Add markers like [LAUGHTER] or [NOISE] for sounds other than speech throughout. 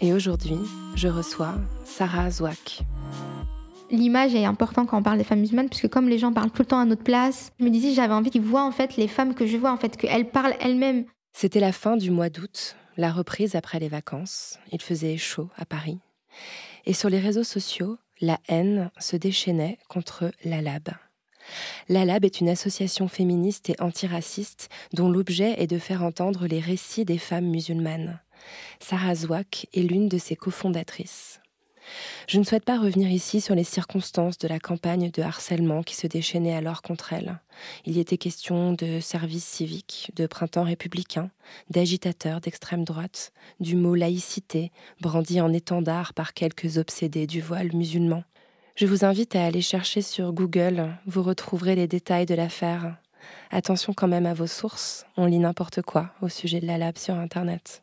et aujourd'hui, je reçois Sarah Zouak. L'image est importante quand on parle des femmes musulmanes, puisque comme les gens parlent tout le temps à notre place, je me disais j'avais envie qu'ils voient en fait les femmes que je vois, en fait, qu'elles parlent elles-mêmes. C'était la fin du mois d'août, la reprise après les vacances. Il faisait chaud à Paris. Et sur les réseaux sociaux, la haine se déchaînait contre l'ALAB. L'ALAB est une association féministe et antiraciste dont l'objet est de faire entendre les récits des femmes musulmanes. Sarah Zouak est l'une de ses cofondatrices. Je ne souhaite pas revenir ici sur les circonstances de la campagne de harcèlement qui se déchaînait alors contre elle. Il y était question de service civique, de printemps républicain, d'agitateurs d'extrême droite, du mot laïcité, brandi en étendard par quelques obsédés du voile musulman. Je vous invite à aller chercher sur Google, vous retrouverez les détails de l'affaire. Attention quand même à vos sources, on lit n'importe quoi au sujet de la lab sur Internet.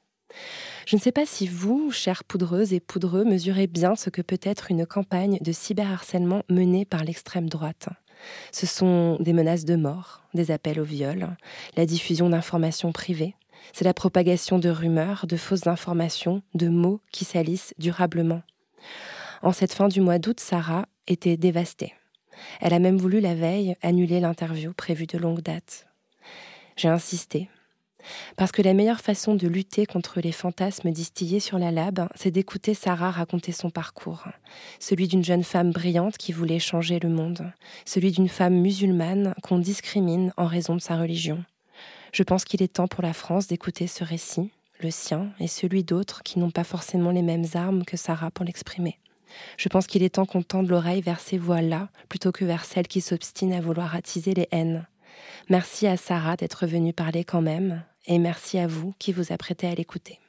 Je ne sais pas si vous, chères poudreuses et poudreux, mesurez bien ce que peut être une campagne de cyberharcèlement menée par l'extrême droite. Ce sont des menaces de mort, des appels au viol, la diffusion d'informations privées, c'est la propagation de rumeurs, de fausses informations, de mots qui salissent durablement. En cette fin du mois d'août, Sarah était dévastée. Elle a même voulu la veille annuler l'interview prévue de longue date. J'ai insisté, parce que la meilleure façon de lutter contre les fantasmes distillés sur la lab, c'est d'écouter Sarah raconter son parcours. Celui d'une jeune femme brillante qui voulait changer le monde. Celui d'une femme musulmane qu'on discrimine en raison de sa religion. Je pense qu'il est temps pour la France d'écouter ce récit, le sien et celui d'autres qui n'ont pas forcément les mêmes armes que Sarah pour l'exprimer. Je pense qu'il est temps qu'on tende l'oreille vers ces voix-là plutôt que vers celles qui s'obstinent à vouloir attiser les haines. Merci à Sarah d'être venue parler quand même, et merci à vous qui vous apprêtez à l'écouter.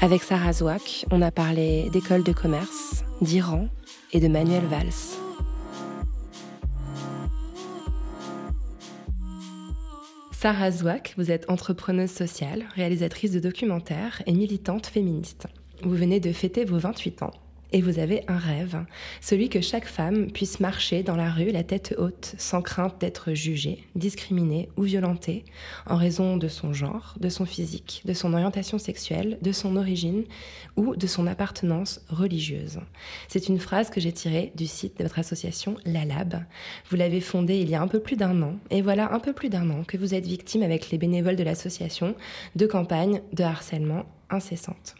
Avec Sarah Zouak, on a parlé d'école de commerce, d'Iran et de Manuel Valls. Sarah Zouak, vous êtes entrepreneuse sociale, réalisatrice de documentaires et militante féministe. Vous venez de fêter vos 28 ans et vous avez un rêve, celui que chaque femme puisse marcher dans la rue la tête haute, sans crainte d'être jugée, discriminée ou violentée en raison de son genre, de son physique, de son orientation sexuelle, de son origine ou de son appartenance religieuse. C'est une phrase que j'ai tirée du site de votre association La Lab. Vous l'avez fondée il y a un peu plus d'un an et voilà un peu plus d'un an que vous êtes victime avec les bénévoles de l'association de campagnes de harcèlement incessantes.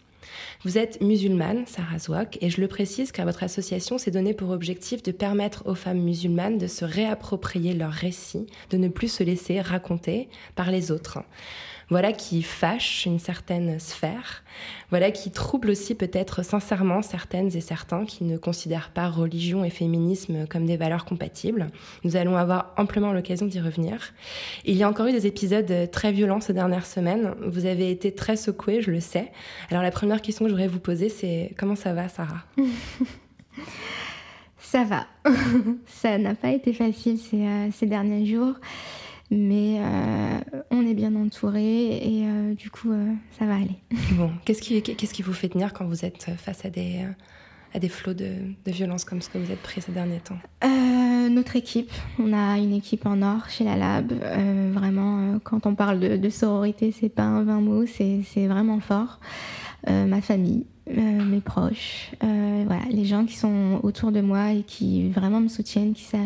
Vous êtes musulmane, Sarah Zouak, et je le précise car votre association s'est donnée pour objectif de permettre aux femmes musulmanes de se réapproprier leur récit, de ne plus se laisser raconter par les autres. Voilà qui fâche une certaine sphère, voilà qui trouble aussi peut-être sincèrement certaines et certains qui ne considèrent pas religion et féminisme comme des valeurs compatibles. Nous allons avoir amplement l'occasion d'y revenir. Il y a encore eu des épisodes très violents ces dernières semaines. Vous avez été très secouée, je le sais. Alors la première question que je voudrais vous poser, c'est comment ça va, Sarah? [LAUGHS] Ça va. [LAUGHS] ça n'a pas été facile ces, euh, ces derniers jours, mais euh, on est bien entouré et euh, du coup, euh, ça va aller. [LAUGHS] Bon, qu'est-ce qui, qu'est-ce qui vous fait tenir quand vous êtes face à des, à des flots de, de violence comme ce que vous êtes pris ces derniers temps? Notre équipe, on a une équipe en or chez la Lab. Vraiment, quand on parle de, de sororité, c'est pas un vain mot, c'est c'est vraiment fort. Ma famille, euh, mes proches, euh, voilà, les gens qui sont autour de moi et qui vraiment me soutiennent, qui, sa-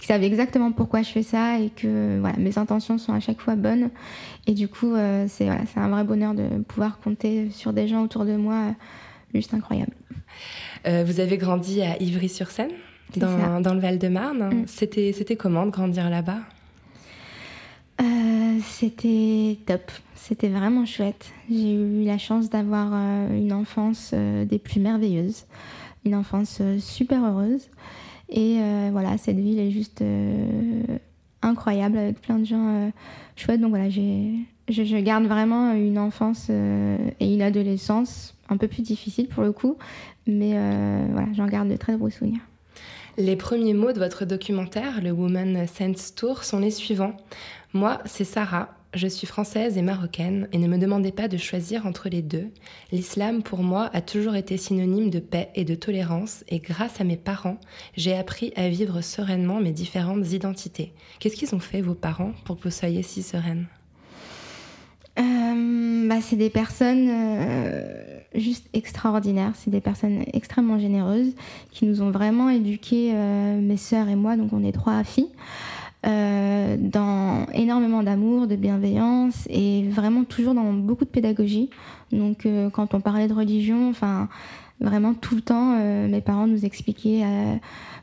qui savent exactement pourquoi je fais ça et que voilà, mes intentions sont à chaque fois bonnes. Et du coup, euh, c'est voilà, un vrai bonheur de pouvoir compter sur des gens autour de moi juste incroyable. vous avez grandi à Ivry-sur-Seine, dans, dans, le Val-de-Marne. Mm. C'était, c'était comment de grandir là-bas? C'était top, c'était vraiment chouette. J'ai eu la chance d'avoir une enfance des plus merveilleuses, une enfance super heureuse. Et voilà, cette ville est juste incroyable avec plein de gens euh, chouettes. Donc voilà, je, garde vraiment une enfance euh, et une adolescence un peu plus difficile pour le coup, mais euh, voilà, j'en garde de très beaux souvenirs. Les premiers mots de votre documentaire, le Woman Sense Tour, sont les suivants. Moi, c'est Sarah, je suis française et marocaine et ne me demandez pas de choisir entre les deux. L'islam pour moi a toujours été synonyme de paix et de tolérance et grâce à mes parents, j'ai appris à vivre sereinement mes différentes identités. Qu'est-ce qu'ils ont fait vos parents pour que vous soyez si sereine? Euh, bah, C'est des personnes euh, juste extraordinaires, c'est des personnes extrêmement généreuses qui nous ont vraiment éduqués, euh, mes sœurs et moi, donc on est trois filles. Euh, dans énormément d'amour, de bienveillance et vraiment toujours dans beaucoup de pédagogie. Donc euh, quand on parlait de religion, enfin vraiment tout le temps, euh, mes parents nous expliquaient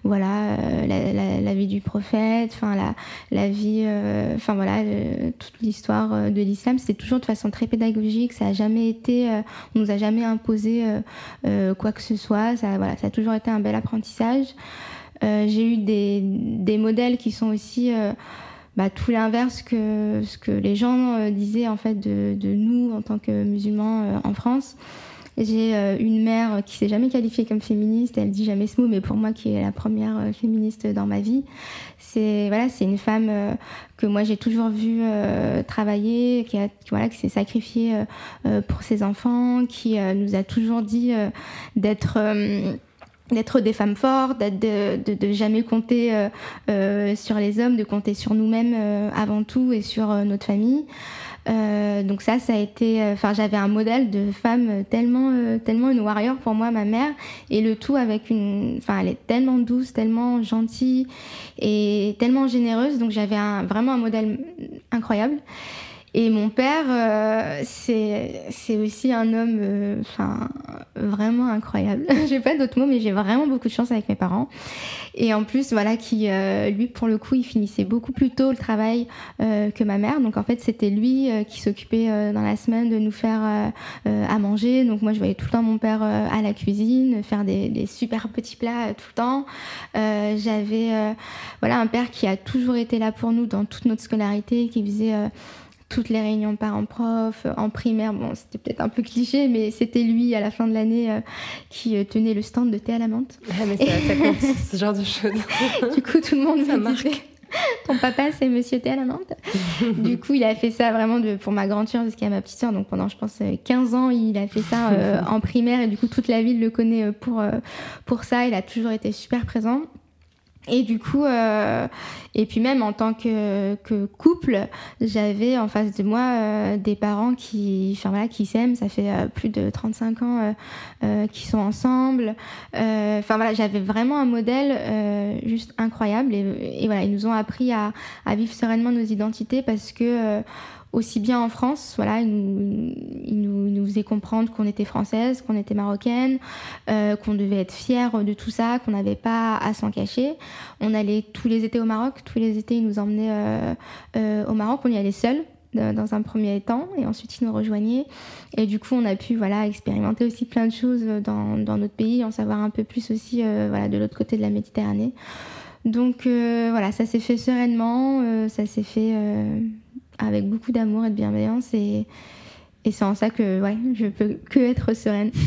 voilà la, vie du prophète, enfin la, la vie, enfin voilà toute l'histoire de l'islam. C'était toujours de façon très pédagogique. Ça a jamais été, on nous a jamais imposé quoi que ce soit. Ça voilà, ça a toujours été un bel apprentissage. Euh, j'ai eu des, des, modèles qui sont aussi euh, bah, tout l'inverse que ce que les gens euh, disaient en fait de, de, nous en tant que musulmans en France. J'ai une mère qui s'est jamais qualifiée comme féministe, elle dit jamais ce mot, mais pour moi qui est la première féministe dans ma vie, c'est voilà, c'est une femme que moi j'ai toujours vue travailler, qui a voilà, qui s'est sacrifiée pour ses enfants, qui nous a toujours dit d'être d'être des femmes fortes, de, de, de jamais compter euh, euh, sur les hommes, de compter sur nous-mêmes euh, avant tout et sur euh, notre famille. Euh, donc ça, ça a été, enfin j'avais un modèle de femme tellement, tellement une warrior pour moi, ma mère, et le tout avec une, enfin elle est tellement douce, tellement gentille et tellement généreuse, donc j'avais un, vraiment un modèle incroyable. Et mon père, euh, c'est aussi un homme euh, enfin vraiment incroyable. [LAUGHS] j'ai pas d'autres mots, mais j'ai vraiment beaucoup de chance avec mes parents. Et en plus, voilà, qui, euh, lui, pour le coup, il finissait beaucoup plus tôt le travail que ma mère. Donc en fait, c'était lui qui s'occupait dans la semaine de nous faire à manger. Donc moi, je voyais tout le temps mon père à la cuisine, faire des, des, super petits plats tout le temps. J'avais voilà, un père qui a toujours été là pour nous dans toute notre scolarité, qui faisait toutes les réunions parents-prof, en primaire, bon, c'était peut-être un peu cliché, mais c'était lui à la fin de l'année euh, qui euh, tenait le stand de thé à la menthe. Ah, mais ça, ça compte, [LAUGHS] ce genre de choses. du coup, tout le monde ça marque. ton papa c'est monsieur thé à la menthe? du coup, il a fait ça vraiment de, pour ma grande sœur, parce qu'il y a ma petite sœur, donc pendant, je pense, 15 ans, il a fait ça euh, [LAUGHS] en primaire, et du coup, toute la ville le connaît pour, pour ça. Il a toujours été super présent. Et du coup, euh, et puis même en tant que, que couple, j'avais en face de moi euh, des parents qui, enfin voilà, qui s'aiment. Ça fait euh, plus de 35 ans euh, euh, qu'ils sont ensemble. Enfin voilà, j'avais vraiment un modèle juste incroyable. Et, et, voilà, ils nous ont appris à, à vivre sereinement nos identités parce que aussi bien en France, voilà, il nous, il faisait comprendre qu'on était française, qu'on était marocaine, euh, qu'on devait être fière de tout ça, qu'on n'avait pas à s'en cacher. On allait tous les étés au Maroc, tous les étés ils nous emmenaient euh, euh, au Maroc, on y allait seuls dans un premier temps et ensuite ils nous rejoignaient. Et du coup on a pu voilà expérimenter aussi plein de choses dans, dans notre pays en savoir un peu plus aussi voilà de l'autre côté de la Méditerranée. Donc voilà ça s'est fait sereinement ça s'est fait avec beaucoup d'amour et de bienveillance et, et c'est en ça que ouais, je peux que être sereine. [LAUGHS]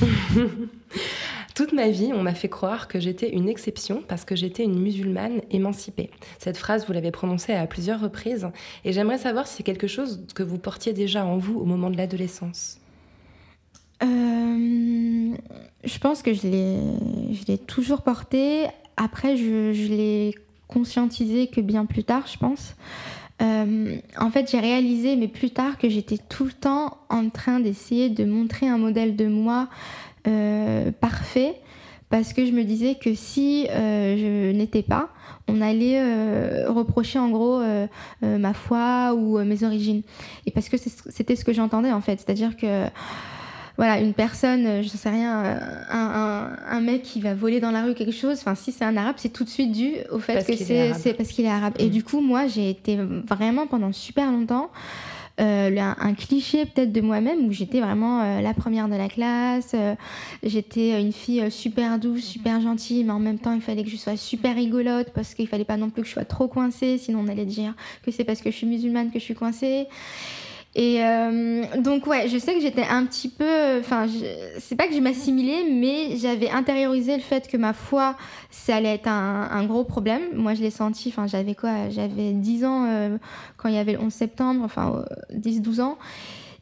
Toute ma vie, on m'a fait croire que j'étais une exception parce que j'étais une musulmane émancipée. Cette phrase, vous l'avez prononcée à plusieurs reprises et j'aimerais savoir si c'est quelque chose que vous portiez déjà en vous au moment de l'adolescence. Euh, je pense que je l'ai toujours porté. Après, je, je l'ai conscientisé que bien plus tard, je pense. Euh, en fait, j'ai réalisé, mais plus tard, que j'étais tout le temps en train d'essayer de montrer un modèle de moi euh, parfait, parce que je me disais que si euh, je n'étais pas, on allait euh, reprocher en gros euh, ma foi ou mes origines. Et parce que c'était ce que j'entendais en fait, c'est-à-dire que voilà, une personne, euh, je sais rien, euh, un, un, un, mec qui va voler dans la rue quelque chose, enfin, si c'est un arabe, c'est tout de suite dû au fait Parce que c'est parce qu'il est arabe. Et Mm. du coup, moi, j'ai été vraiment pendant super longtemps. euh, un, un cliché peut-être de moi-même où j'étais vraiment euh, la première de la classe, euh, j'étais une fille super douce, super gentille, mais en même temps il fallait que je sois super rigolote parce qu'il fallait pas non plus que je sois trop coincée, sinon on allait dire que c'est parce que je suis musulmane que je suis coincée. Et euh, donc ouais, je sais que j'étais un petit peu, enfin, c'est pas que je m'assimilais, mais j'avais intériorisé le fait que ma foi, ça allait être un, gros problème. Moi, je l'ai senti. Enfin, j'avais quoi J'avais 10 ans euh, quand il y avait le 11 septembre, enfin euh, 10-12 ans.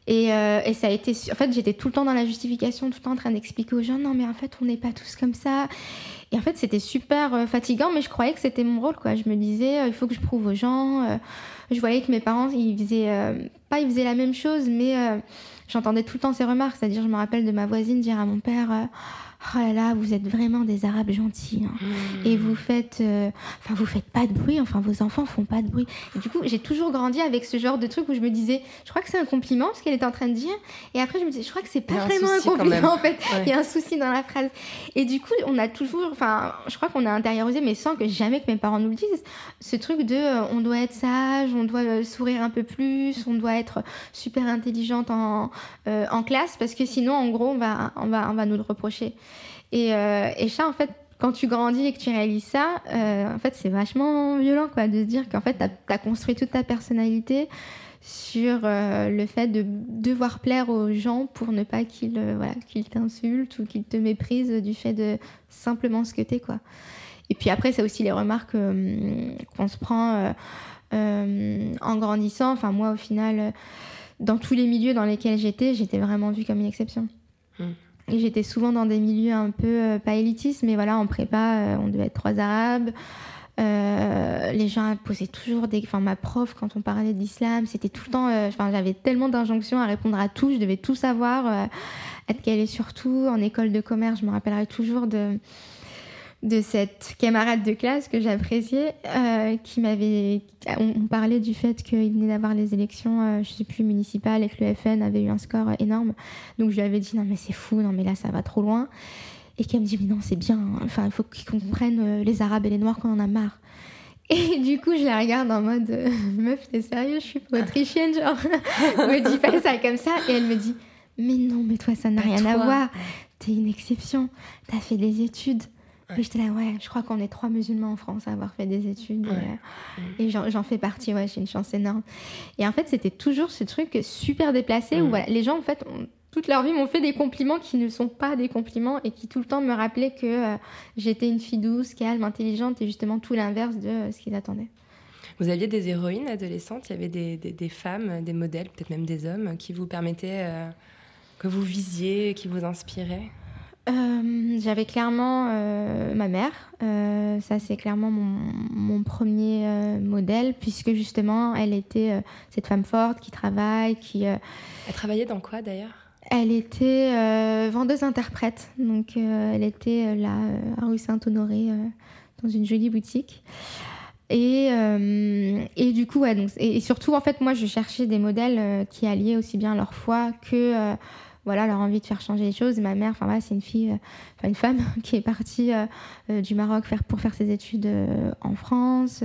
Et, euh, et ça a été, en fait, j'étais tout le temps dans la justification, tout le temps en train d'expliquer aux gens, non mais en fait, on n'est pas tous comme ça. Et en fait, c'était super euh, fatigant, mais je croyais que c'était mon rôle, quoi. Je me disais, euh, il faut que je prouve aux gens. euh, je voyais que mes parents, ils faisaient, pas ils faisaient la même chose, mais j'entendais tout le temps ces remarques. C'est-à-dire, je me rappelle de ma voisine dire à mon père, oh là là, vous êtes vraiment des Arabes gentils. hein. Et vous faites, euh, enfin, vous faites pas de bruit. Enfin, vos enfants font pas de bruit. Et du coup, j'ai toujours grandi avec ce genre de truc où je me disais, je crois que c'est un compliment ce qu'elle est en train de dire. Et après, je me disais, je crois que c'est pas vraiment un compliment en fait. Ouais. Il y a un souci dans la phrase. Et du coup, on a toujours, enfin, je crois qu'on a intériorisé, mais sans que jamais que mes parents nous le disent, ce truc de, euh, on doit être sage, on doit euh, sourire un peu plus, on doit être super intelligente en, euh, en classe, parce que sinon, en gros, on va, on va, on va nous le reprocher. Et, ça, en fait, quand tu grandis et que tu réalises ça, en fait, c'est vachement violent, quoi, de se dire qu'en fait, tu as, construit toute ta personnalité sur euh, le fait de devoir plaire aux gens pour ne pas qu'ils euh, voilà, t'insultent ou qu'ils te méprisent du fait de simplement ce que t'es, quoi. Et puis après, c'est aussi les remarques euh, qu'on se prend en grandissant. Enfin, moi, au final, dans tous les milieux dans lesquels j'étais, j'étais vraiment vue comme une exception. Mm. Et j'étais souvent dans des milieux un peu, pas élitistes, mais voilà, en prépa, on devait être trois arabes. Euh, les gens posaient toujours des. Enfin, ma prof, quand on parlait d'islam, c'était tout le temps. euh, j'avais tellement d'injonctions à répondre à tout, je devais tout savoir, euh, être calée sur tout. En école de commerce, je me rappellerai toujours de de cette camarade de classe que j'appréciais, qui m'avait. On, parlait du fait qu'il venait d'avoir les élections, je sais plus, municipales et que le FN avait eu un score énorme. Donc je lui avais dit non, mais c'est fou, non, mais là, ça va trop loin. Et qu'elle me dit, mais non, c'est bien, hein. enfin, il faut qu'ils comprennent euh, les Arabes et les Noirs qu'on en a marre. [LAUGHS] Et du coup, je la regarde en mode, euh, [LAUGHS] meuf, t'es sérieux, je suis pas autrichienne, genre, [LAUGHS] me dis pas ça comme ça. Et elle me dit, mais non, mais toi, ça n'a Pas rien à voir. T'es une exception, t'as fait des études. Ouais. Et j'étais là, ouais, je crois qu'on est trois musulmans en France à avoir fait des études. Ouais. euh, Et, j'en fais partie, ouais, j'ai une chance énorme. Et en fait, c'était toujours ce truc super déplacé où Mm. voilà, les gens, en fait, ont- toute leur vie m'ont fait des compliments qui ne sont pas des compliments et qui tout le temps me rappelaient que euh, j'étais une fille douce, calme, intelligente et justement tout l'inverse de euh, ce qu'ils attendaient. Vous aviez des héroïnes adolescentes, il y avait des, des- des femmes, des modèles, peut-être même des hommes, qui vous permettaient, euh, que vous visiez, qui vous inspiraient? Euh, J'avais clairement euh, ma mère. Euh, ça, c'est clairement mon, mon premier modèle, puisque justement, elle était cette femme forte qui travaille, qui. Elle travaillait dans quoi d'ailleurs? Elle était euh, vendeuse-interprète. Donc, euh, elle était euh, là, à rue Saint-Honoré, dans une jolie boutique. Et, et du coup, ouais, donc, et, surtout, en fait, moi, je cherchais des modèles qui alliaient aussi bien leur foi que voilà, leur envie de faire changer les choses. Ma mère, enfin, voilà, c'est une fille, euh, une femme [LAUGHS] qui est partie euh, euh, du Maroc pour faire ses études en France.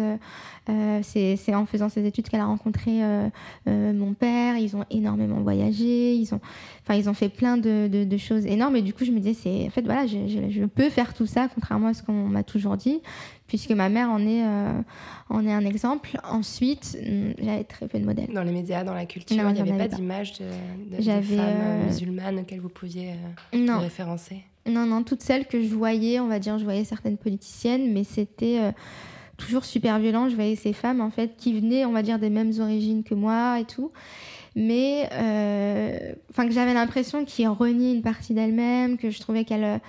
C'est en faisant ses études qu'elle a rencontré mon père. Ils ont énormément voyagé. Ils ont, enfin, ils ont fait plein de, choses énormes. Et du coup, je me disais, c'est, en fait, voilà, je peux faire tout ça, contrairement à ce qu'on m'a toujours dit, puisque ma mère en est, euh, en est un exemple. Ensuite, hum, j'avais très peu de modèles. Dans les médias, dans la culture, Non, il n'y avait pas d'image de, de- de J'avais, femmes euh, musulmanes auxquelles vous pouviez euh, référencer Non, non, toutes celles que je voyais, on va dire, je voyais certaines politiciennes, mais c'était euh, toujours super violent. Je voyais ces femmes, en fait, qui venaient, on va dire, des mêmes origines que moi et tout. Mais, euh, enfin, que j'avais l'impression qu'ils reniaient une partie d'elles-mêmes, que je trouvais qu'elles.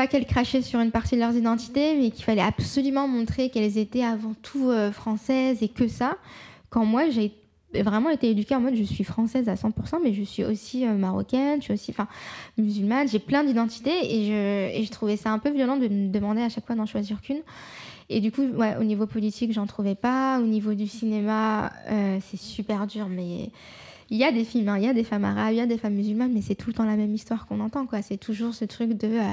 Pas qu'elles crachaient sur une partie de leurs identités, mais qu'il fallait absolument montrer qu'elles étaient avant tout euh, françaises et que ça. Quand moi, j'ai vraiment été éduquée en mode je suis française à 100%, mais je suis aussi euh, marocaine, je suis aussi musulmane, j'ai plein d'identités et je, trouvais ça un peu violent de me demander à chaque fois d'en choisir qu'une. Et du coup, au niveau politique, j'en trouvais pas. Au niveau du cinéma, euh, c'est super dur, mais il y a des films, hein, il y a des femmes arabes, il y a des femmes musulmanes, mais c'est tout le temps la même histoire qu'on entend, quoi. C'est toujours ce truc de euh,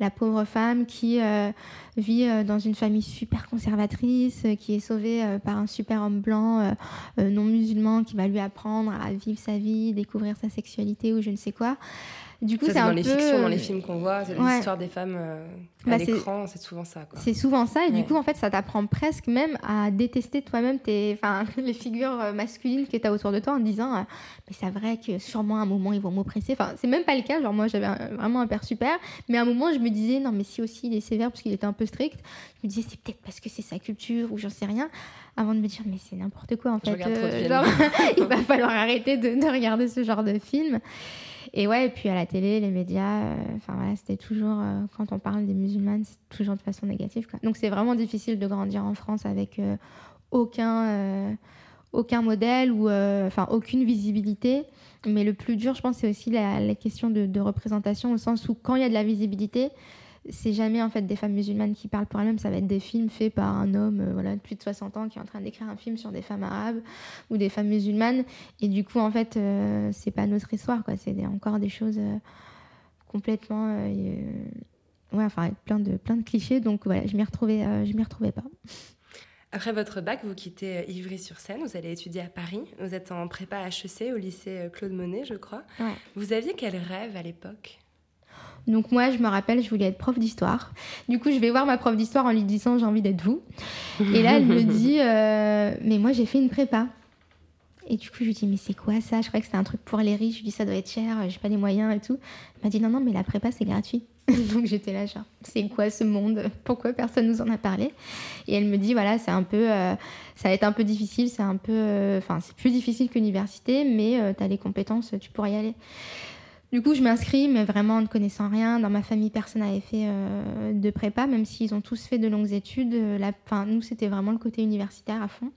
la pauvre femme qui euh, vit euh, dans une famille super conservatrice, qui est sauvée par un super homme blanc non musulman qui va lui apprendre à vivre sa vie, découvrir sa sexualité ou je ne sais quoi. Du coup, c'est dans les fictions, dans les films qu'on voit, c'est l'histoire des femmes euh, à bah, l'écran, c'est souvent ça. C'est souvent ça, et du coup, en fait, ça t'apprend presque même à détester toi-même tes, [LAUGHS] les figures euh, masculines que tu as autour de toi en disant, euh, mais c'est vrai que sûrement à un moment ils vont m'oppresser. Enfin, c'est même pas le cas. Genre moi, j'avais vraiment un père super, mais à un moment, je me disais, non, mais si aussi il est sévère parce qu'il était un peu strict, je me disais, c'est peut-être parce que c'est sa culture ou j'en sais rien avant de me dire mais c'est n'importe quoi en fait [LAUGHS] il va falloir arrêter de, de, regarder ce genre de film et ouais, et puis à la télé, les médias, euh, enfin voilà, c'était toujours, euh, quand on parle des musulmanes, c'est toujours de façon négative. Donc c'est vraiment difficile de grandir en France avec euh, aucun, aucun modèle ou enfin aucune visibilité. Mais le plus dur, je pense, c'est aussi la, question de, représentation, au sens où quand il y a de la visibilité, c'est jamais en fait des femmes musulmanes qui parlent pour elles-mêmes, ça va être des films faits par un homme euh, voilà, de plus de 60 ans qui est en train d'écrire un film sur des femmes arabes ou des femmes musulmanes. Et du coup, en fait, euh, c'est pas notre histoire, quoi. C'est encore des choses euh, complètement. ouais, enfin, avec plein de, plein de clichés. Donc voilà, je m'y retrouvais, je m'y retrouvais pas. Après votre bac, vous quittez Ivry-sur-Seine, vous allez étudier à Paris. Vous êtes en prépa HEC au lycée Claude Monet, je crois. Vous aviez quel rêve à l'époque? Donc moi, je me rappelle, je voulais être prof d'histoire. Du coup, je vais voir ma prof d'histoire en lui disant j'ai envie d'être vous. Et là, elle me [LAUGHS] dit euh, mais moi j'ai fait une prépa. Et du coup, je lui dis mais c'est quoi ça? Je croyais que c'était un truc pour les riches. Je lui dis ça doit être cher, j'ai pas les moyens et tout. Elle m'a dit non non mais la prépa c'est gratuit. [LAUGHS] Donc j'étais là genre c'est quoi ce monde? Pourquoi personne nous en a parlé? Et elle me dit voilà c'est un peu euh, ça va être un peu difficile, c'est un peu euh, enfin c'est plus difficile que l'université, mais tu as les compétences, tu pourras y aller. Du coup, je m'inscris, mais vraiment en ne connaissant rien. Dans ma famille, personne n'avait fait euh, de prépa, même s'ils ont tous fait de longues études. Euh, enfin, nous, c'était vraiment le côté universitaire à fond.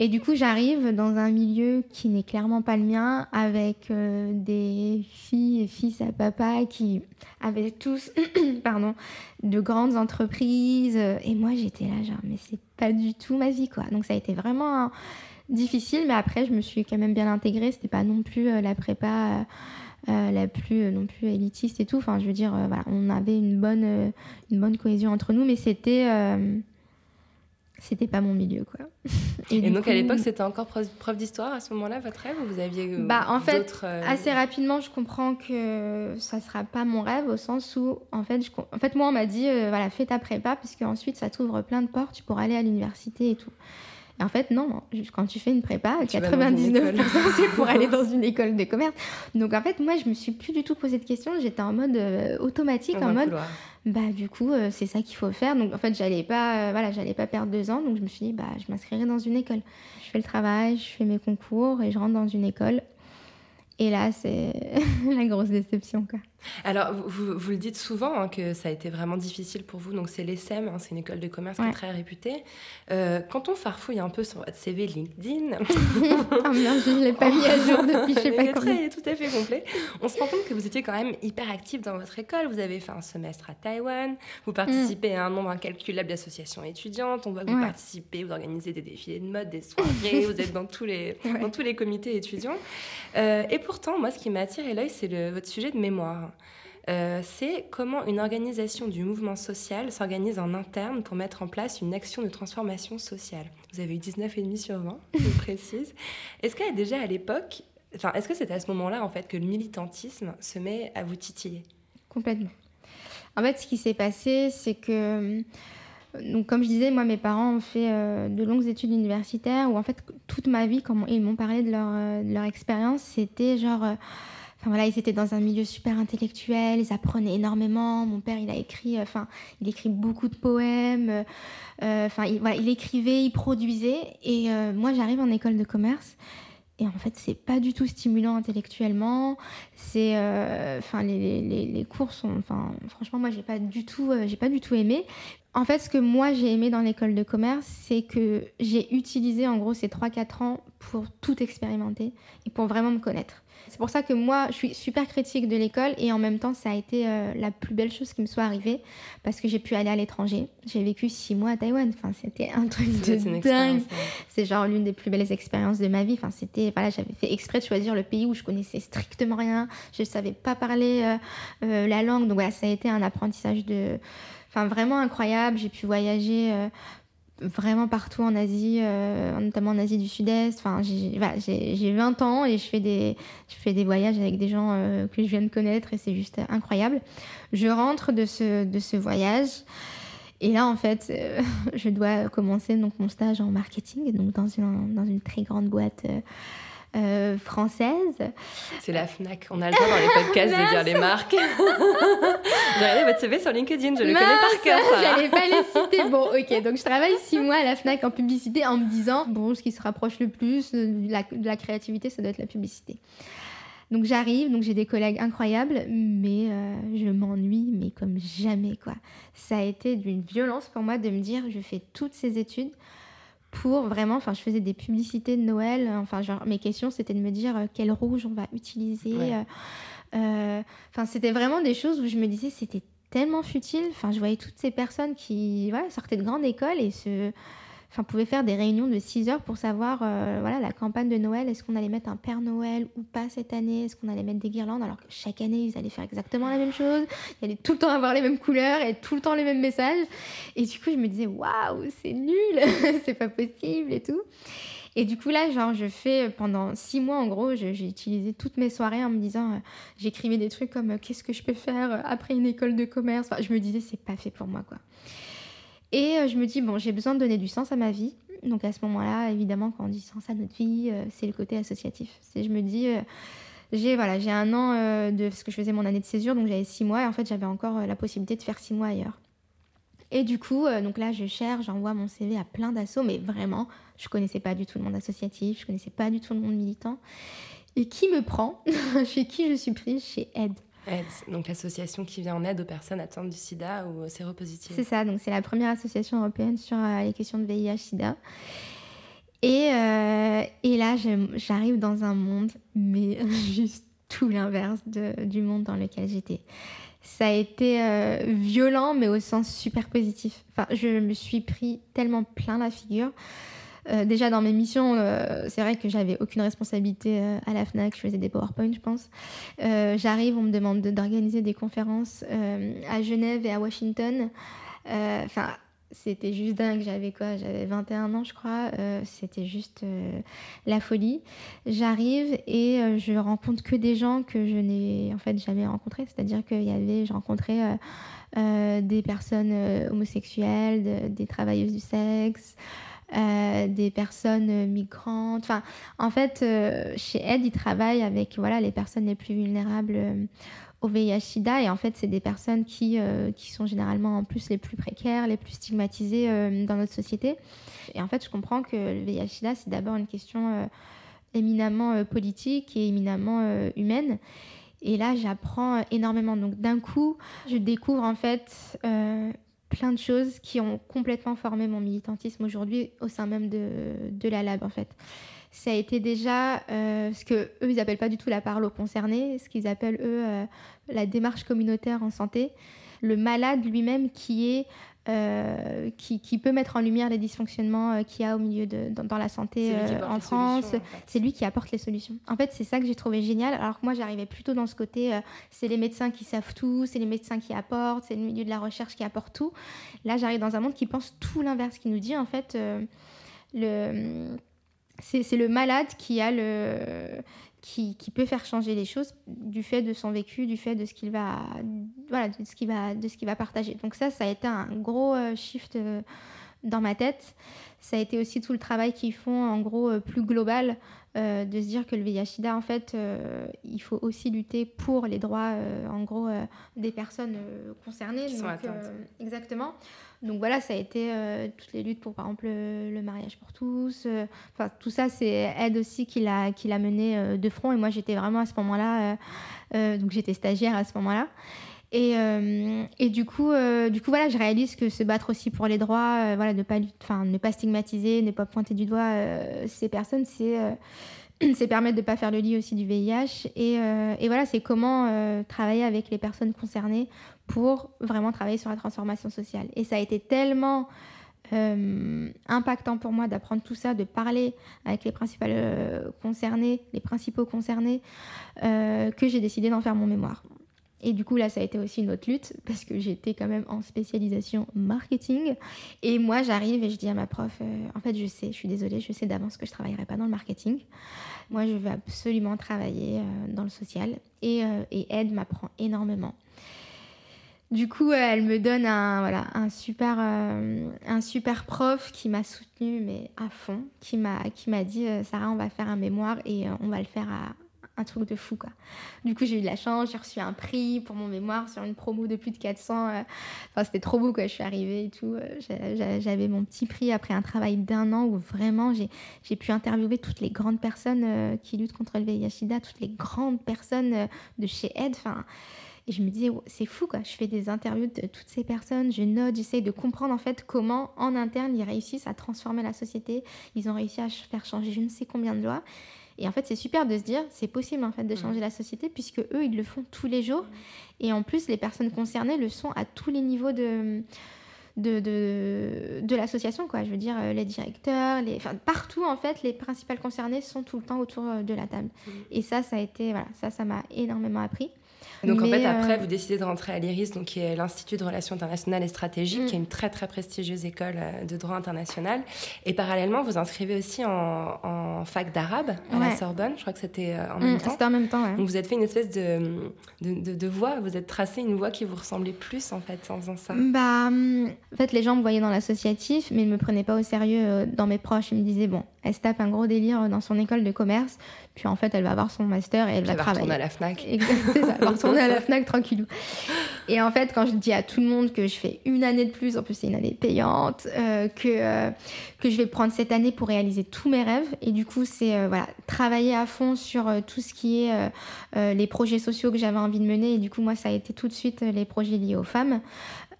Et du coup, j'arrive dans un milieu qui n'est clairement pas le mien, avec euh, des filles et fils à papa qui avaient tous [COUGHS] pardon, de grandes entreprises. Et moi, j'étais là, genre, mais c'est pas du tout ma vie, quoi. Donc, ça a été vraiment difficile, mais après, je me suis quand même bien intégrée. C'était pas non plus la prépa la plus euh, non plus élitiste et tout. Enfin, je veux dire, euh, voilà, on avait une bonne, une bonne cohésion entre nous, mais c'était c'était pas mon milieu quoi. Et, donc à l'époque c'était encore prof d'histoire à ce moment-là votre rêve ou vous aviez bah en fait assez rapidement je comprends que ça sera pas mon rêve au sens où en fait je, en fait moi on m'a dit voilà fais ta prépa parce qu'ensuite ça t'ouvre plein de portes tu pourras aller à l'université et tout en fait, non, quand tu fais une prépa, 99% [LAUGHS] c'est pour aller dans une école de commerce. Donc en fait, moi, je me suis plus du tout posé de questions. J'étais en mode euh, automatique, en mode, bah du coup, euh, c'est ça qu'il faut faire. Donc en fait, j'allais pas, euh, voilà, j'allais pas perdre deux ans. Donc je me suis dit, bah je m'inscrirai dans une école. Je fais le travail, je fais mes concours et je rentre dans une école. Et là, c'est [LAUGHS] la grosse déception. Quoi. Alors, vous, vous, le dites souvent hein, que ça a été vraiment difficile pour vous. Donc, c'est l'ESSEM, hein, c'est une école de commerce qui est très réputée. Euh, quand on farfouille un peu sur votre CV LinkedIn. [LAUGHS] merde, je ne l'ai pas mis à jour depuis je sais [LAUGHS] pas combien. Très, tout à fait complet. On se rend compte que vous étiez quand même hyper actif dans votre école. Vous avez fait un semestre à Taïwan. Vous participez à un nombre incalculable d'associations étudiantes. On voit que vous participez, vous organisez des défilés de mode, des soirées. [LAUGHS] vous êtes dans tous les, dans tous les comités étudiants. Euh, et pourtant, moi, ce qui m'attire et l'œil, c'est votre sujet de mémoire. Euh, c'est comment une organisation du mouvement social s'organise en interne pour mettre en place une action de transformation sociale. Vous avez eu 19,5 sur 20, je [LAUGHS] précise. Est-ce qu'à déjà à l'époque, enfin, est-ce que c'est à ce moment-là en fait que le militantisme se met à vous titiller? Complètement. En fait, ce qui s'est passé, c'est que donc, comme je disais, moi, mes parents ont fait euh, de longues études universitaires où, en fait, toute ma vie, quand ils m'ont parlé de leur, euh, leur expérience, c'était genre. Euh, enfin voilà, ils étaient dans un milieu super intellectuel, ils apprenaient énormément. Mon père, il a écrit, enfin, il écrit beaucoup de poèmes. Enfin, il, voilà, il écrivait, il produisait. Et moi, j'arrive en école de commerce. Et en fait, c'est pas du tout stimulant intellectuellement. C'est, enfin, les, les, les, cours sont, enfin, franchement, moi, j'ai pas du tout, j'ai pas du tout aimé. En fait, ce que moi j'ai aimé dans l'école de commerce, c'est que j'ai utilisé en gros ces 3-4 ans pour tout expérimenter et pour vraiment me connaître. C'est pour ça que moi, je suis super critique de l'école et en même temps, ça a été euh, la plus belle chose qui me soit arrivée parce que j'ai pu aller à l'étranger. J'ai vécu six mois à Taïwan. Enfin, c'était un truc de dingue. C'est genre l'une des plus belles expériences de ma vie. Enfin, c'était voilà, j'avais fait exprès de choisir le pays où je connaissais strictement rien. Je ne savais pas parler euh, euh, la langue. Donc voilà, ça a été un apprentissage de, enfin vraiment incroyable. J'ai pu voyager vraiment partout en Asie, euh, notamment en Asie du Sud-Est. Enfin, j'ai voilà, 20 ans et je fais des, je fais des voyages avec des gens euh, que je viens de connaître et c'est juste incroyable. Je rentre de ce, de ce voyage et là, en fait, euh, [LAUGHS] je dois commencer donc, mon stage en marketing donc dans, une, dans une très grande boîte euh, française. C'est la FNAC. On a le droit dans les podcasts de dire les marques. [LAUGHS] J'ai regardé votre CV sur LinkedIn, je le connais par cœur. J'allais pas les citer. Bon, ok, donc je travaille six mois à la FNAC en publicité en me disant, bon, ce qui se rapproche le plus de la, de la créativité, ça doit être la publicité. Donc j'arrive, donc j'ai des collègues incroyables, mais euh, je m'ennuie, mais comme jamais quoi. Ça a été d'une violence pour moi de me dire, je fais toutes ces études pour vraiment, enfin, je faisais des publicités de Noël. Enfin, genre, mes questions, c'était de me dire euh, quel rouge on va utiliser. Euh, euh, enfin, c'était vraiment des choses où je me disais c'était tellement futile. Enfin, je voyais toutes ces personnes qui voilà, sortaient de grande école et se enfin, pouvait faire des réunions de 6 heures pour savoir, euh, voilà, la campagne de Noël, est-ce qu'on allait mettre un Père Noël ou pas cette année, est-ce qu'on allait mettre des guirlandes, alors que chaque année, ils allaient faire exactement la même chose, ils allaient tout le temps avoir les mêmes couleurs et tout le temps les mêmes messages. Et du coup, je me disais, waouh, c'est nul, [LAUGHS] c'est pas possible et tout. Et du coup, là, genre, je fais pendant six mois, en gros, j'ai utilisé toutes mes soirées en me disant, euh, j'écrivais des trucs comme, euh, qu'est-ce que je peux faire après une école de commerce? Enfin, je me disais, c'est pas fait pour moi, quoi. Et euh, je me dis, bon, j'ai besoin de donner du sens à ma vie. Donc à ce moment-là, évidemment, quand on dit sens à notre vie, euh, c'est le côté associatif. C'est, je me dis, euh, j'ai voilà, un an de ce que je faisais mon année de césure, donc j'avais six mois, et en fait, j'avais encore la possibilité de faire six mois ailleurs. Et du coup, donc là, je cherche, j'envoie mon CV à plein d'assauts, mais vraiment, je connaissais pas du tout le monde associatif, je connaissais pas du tout le monde militant. Et qui me prend? [LAUGHS] Chez qui je suis prise? Chez Aide donc l'association qui vient en aide aux personnes atteintes du sida ou séropositives. C'est ça, donc c'est la première association européenne sur euh, les questions de VIH-sida. Et, euh, et là, j'arrive dans un monde, mais [LAUGHS] juste tout l'inverse du monde dans lequel j'étais. Ça a été euh, violent, mais au sens super positif. Enfin, je me suis pris tellement plein la figure. Euh, déjà dans mes missions, euh, c'est vrai que j'avais aucune responsabilité euh, à la FNAC, je faisais des PowerPoint, je pense. J'arrive, on me demande d'organiser des conférences à Genève et à Washington. Enfin, c'était juste dingue. J'avais quoi J'avais 21 ans, je crois. c'était juste la folie. J'arrive et je rencontre que des gens que je n'ai en fait jamais rencontrés. C'est-à-dire qu'il y avait, je rencontrais des personnes homosexuelles, des travailleuses du sexe. Euh, des personnes migrantes. Enfin, en fait, euh, chez Aide, ils travaillent avec voilà, les personnes les plus vulnérables euh, au VIH-Sida. Et en fait, c'est des personnes qui, qui sont généralement en plus les plus précaires, les plus stigmatisées dans notre société. Et en fait, je comprends que le VIH-Sida, c'est d'abord une question éminemment politique et éminemment humaine. Et là, j'apprends énormément. Donc, d'un coup, je découvre en fait plein de choses qui ont complètement formé mon militantisme aujourd'hui au sein même de, de, la lab en fait. Ça a été déjà euh, ce que eux ils appellent pas du tout la parole aux concernés, ce qu'ils appellent eux euh, la démarche communautaire en santé. Le malade lui-même qui est euh, qui, qui, peut mettre en lumière les dysfonctionnements euh, qu'il y a au milieu de dans, la santé en France. C'est lui qui apporte les solutions. En fait, c'est ça que j'ai trouvé génial. Alors que moi, j'arrivais plutôt dans ce côté, c'est les médecins qui savent tout, c'est les médecins qui apportent, c'est le milieu de la recherche qui apporte tout. Là, j'arrive dans un monde qui pense tout l'inverse, qui nous dit en fait le c'est le malade qui a le qui, qui, peut faire changer les choses du fait de son vécu, du fait de ce qu'il va voilà de ce qu'il va de ce qu'il va partager. Donc ça ça a été un gros euh, shift euh, dans ma tête. Ça a été aussi tout le travail qu'ils font en gros euh, plus global de se dire que le VIH/SIDA en fait il faut aussi lutter pour les droits en gros des personnes concernées. Qui sont exactement. Donc voilà, ça a été euh, toutes les luttes pour, par exemple, le, mariage pour tous. Euh, enfin, tout ça, c'est Aide aussi qui l'a, mené euh, de front. Et moi, j'étais vraiment à ce moment-là, donc j'étais stagiaire à ce moment-là. Et, et du, coup, du coup, voilà, je réalise que se battre aussi pour les droits, voilà, ne pas, ne pas stigmatiser, ne pas pointer du doigt ces personnes, c'est [CLEARS THROAT] c'est permettre de ne pas faire le lit aussi du VIH. Et, et voilà, c'est comment travailler avec les personnes concernées pour vraiment travailler sur la transformation sociale. Et ça a été tellement euh, impactant pour moi d'apprendre tout ça, de parler avec les principales euh, concernés, les principaux concernés, euh, que j'ai décidé d'en faire mon mémoire. Et du coup, là, ça a été aussi une autre lutte parce que j'étais quand même en spécialisation marketing. Et moi, j'arrive et je dis à ma prof, en fait, je sais, je suis désolée, je sais d'avance que je travaillerai pas dans le marketing. Moi, je veux absolument travailler dans le social. Et, euh, m'apprend énormément. Du coup, euh, elle me donne un, voilà, un, super, euh, un super prof qui m'a soutenue, mais à fond, qui m'a dit euh, Sarah, on va faire un mémoire et on va le faire à un truc de fou. Quoi. Du coup, j'ai eu de la chance, j'ai reçu un prix pour mon mémoire sur une promo de plus de 400. euh, Enfin, c'était trop beau, quoi. Je suis arrivée et tout. j'a- j'a- J'avais mon petit prix après un travail d'un an où vraiment j'ai pu interviewer toutes les grandes personnes qui luttent contre le VIH-Sida, toutes les grandes personnes de chez Aide. Enfin, et je me disais, oh, c'est fou, quoi. Je fais des interviews de toutes ces personnes, je note, j'essaye de comprendre en fait comment en interne ils réussissent à transformer la société. Ils ont réussi à faire changer je ne sais combien de lois. Et en fait, c'est super de se dire, c'est possible en fait de changer la société puisque eux, ils le font tous les jours. Et en plus, les personnes concernées le sont à tous les niveaux de de, de, de l'association, quoi. Je veux dire, euh, les directeurs, les, enfin, partout, en fait, les principales concernées sont tout le temps autour euh, de la table. Et ça, ça a été, voilà, ça, ça m'a énormément appris. Donc en fait, après, euh, vous décidez de rentrer à l'IRIS, donc qui est l'Institut de Relations internationales et stratégiques, Mm. qui est une très très prestigieuse école euh, de droit international. Et parallèlement, vous inscrivez aussi en, en fac d'arabe à la. Sorbonne. Je crois que c'était euh, en Mm, même temps. C'était en même temps, ouais. Donc vous êtes fait une espèce de, de, de, de voie, vous êtes tracé une voie qui vous ressemblait plus en fait en faisant ça. Bah, hum, en fait, les gens me voyaient dans l'associatif, mais ils me prenaient pas au sérieux dans mes proches. Ils me disaient, bon, elle se tape un gros délire dans son école de commerce, puis en fait, elle va avoir son master et elle Puis va elle va travailler. retourner à la FNAC. [LAUGHS] C'est ça, elle va retourner à la FNAC tranquillou. Et en fait, quand je dis à tout le monde que je fais une année de plus, en plus c'est une année payante, euh, que, euh, que je vais prendre cette année pour réaliser tous mes rêves, et du coup, c'est euh, voilà, travailler à fond sur tout ce qui est les projets sociaux que j'avais envie de mener, et du coup, moi, ça a été tout de suite les projets liés aux femmes.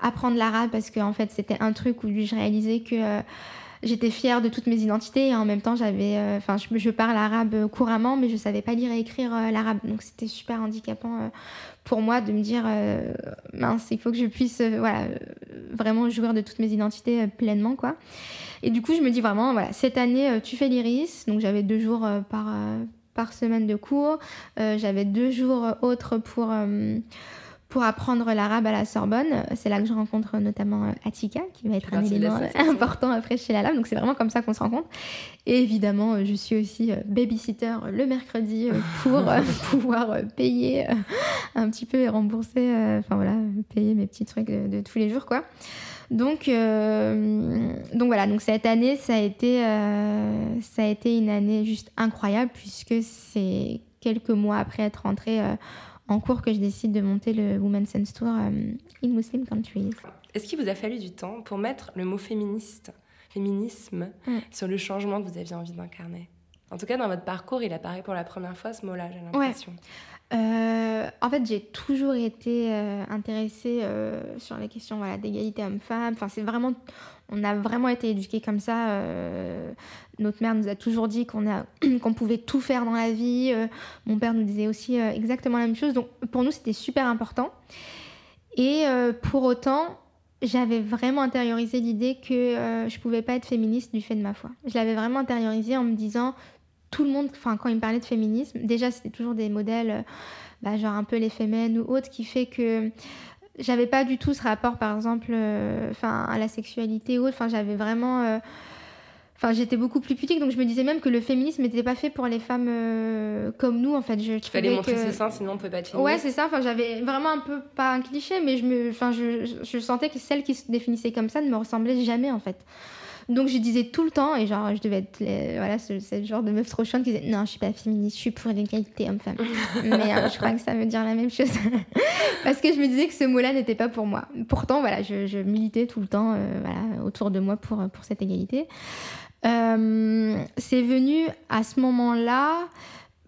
Apprendre l'arabe, parce qu'en fait, c'était un truc où je réalisais que... J'étais fière de toutes mes identités et en même temps j'avais, euh, enfin je, parle arabe couramment mais je savais pas lire et écrire euh, l'arabe. Donc c'était super handicapant euh, pour moi de me dire mince il faut que je puisse voilà vraiment jouir de toutes mes identités pleinement quoi. Et du coup je me dis vraiment voilà cette année tu fais l'iris. Donc j'avais deux jours par par semaine de cours. J'avais deux jours autres pour pour apprendre l'arabe à la Sorbonne. C'est là que je rencontre notamment euh, Atika, qui va être fait un de élément l'association. important après chez la Lab. Donc c'est vraiment comme ça qu'on se rencontre. Et évidemment, euh, je suis aussi euh, babysitter euh, le mercredi euh, pour euh, [LAUGHS] pouvoir euh, payer euh, un petit peu et rembourser, euh, enfin voilà, payer mes petits trucs de, de tous les jours, quoi. Donc, euh, donc voilà, donc cette année, ça a été, euh, ça a été une année juste incroyable puisque c'est quelques mois après être rentrée euh, en cours que je décide de monter le Women's Sense Tour euh, in Muslim Countries. Est-ce qu'il vous a fallu du temps pour mettre le mot féministe, féminisme sur le changement que vous aviez envie d'incarner? En tout cas, dans votre parcours, il apparaît pour la première fois ce mot-là, j'ai l'impression. Euh, en fait, j'ai toujours été euh, intéressée euh, sur les questions voilà, d'égalité homme-femme. Enfin, c'est vraiment, on a vraiment été éduqués comme ça. notre mère nous a toujours dit qu'on a, [CLEARS THROAT] qu'on pouvait tout faire dans la vie. mon père nous disait aussi exactement la même chose. Donc, pour nous, c'était super important. Et pour autant, j'avais vraiment intériorisé l'idée que euh, je pouvais pas être féministe du fait de ma foi. Je l'avais vraiment intériorisé en me disant tout le monde, enfin quand il me parlait de féminisme, déjà c'était toujours des modèles, euh, bah, genre un peu les femmes ou autres, qui fait que j'avais pas du tout ce rapport, par exemple, euh, enfin à la sexualité ou autre. Enfin j'avais vraiment, euh, enfin j'étais beaucoup plus pudique, donc je me disais même que le féminisme n'était pas fait pour les femmes euh, comme nous, en fait. Je Il fallait montrer que- ses seins, sinon on ne pouvait pas être féministe. Ouais, c'est ça. Enfin, j'avais vraiment un peu pas un cliché, mais je me, enfin, je, je, sentais que celle qui se définissait comme ça ne me ressemblait jamais en fait. Donc je disais tout le temps, et genre je devais être les- voilà, ce, ce genre de meuf trop chouette qui disait non, je suis pas féministe, je suis pour l'égalité homme-femme. [LAUGHS] mais euh, je crois que ça veut dire la même chose. [LAUGHS] Parce que je me disais que ce mot-là n'était pas pour moi. Pourtant, voilà, je, je militais tout le temps euh, voilà, autour de moi pour, pour cette égalité. Euh, c'est venu à ce moment-là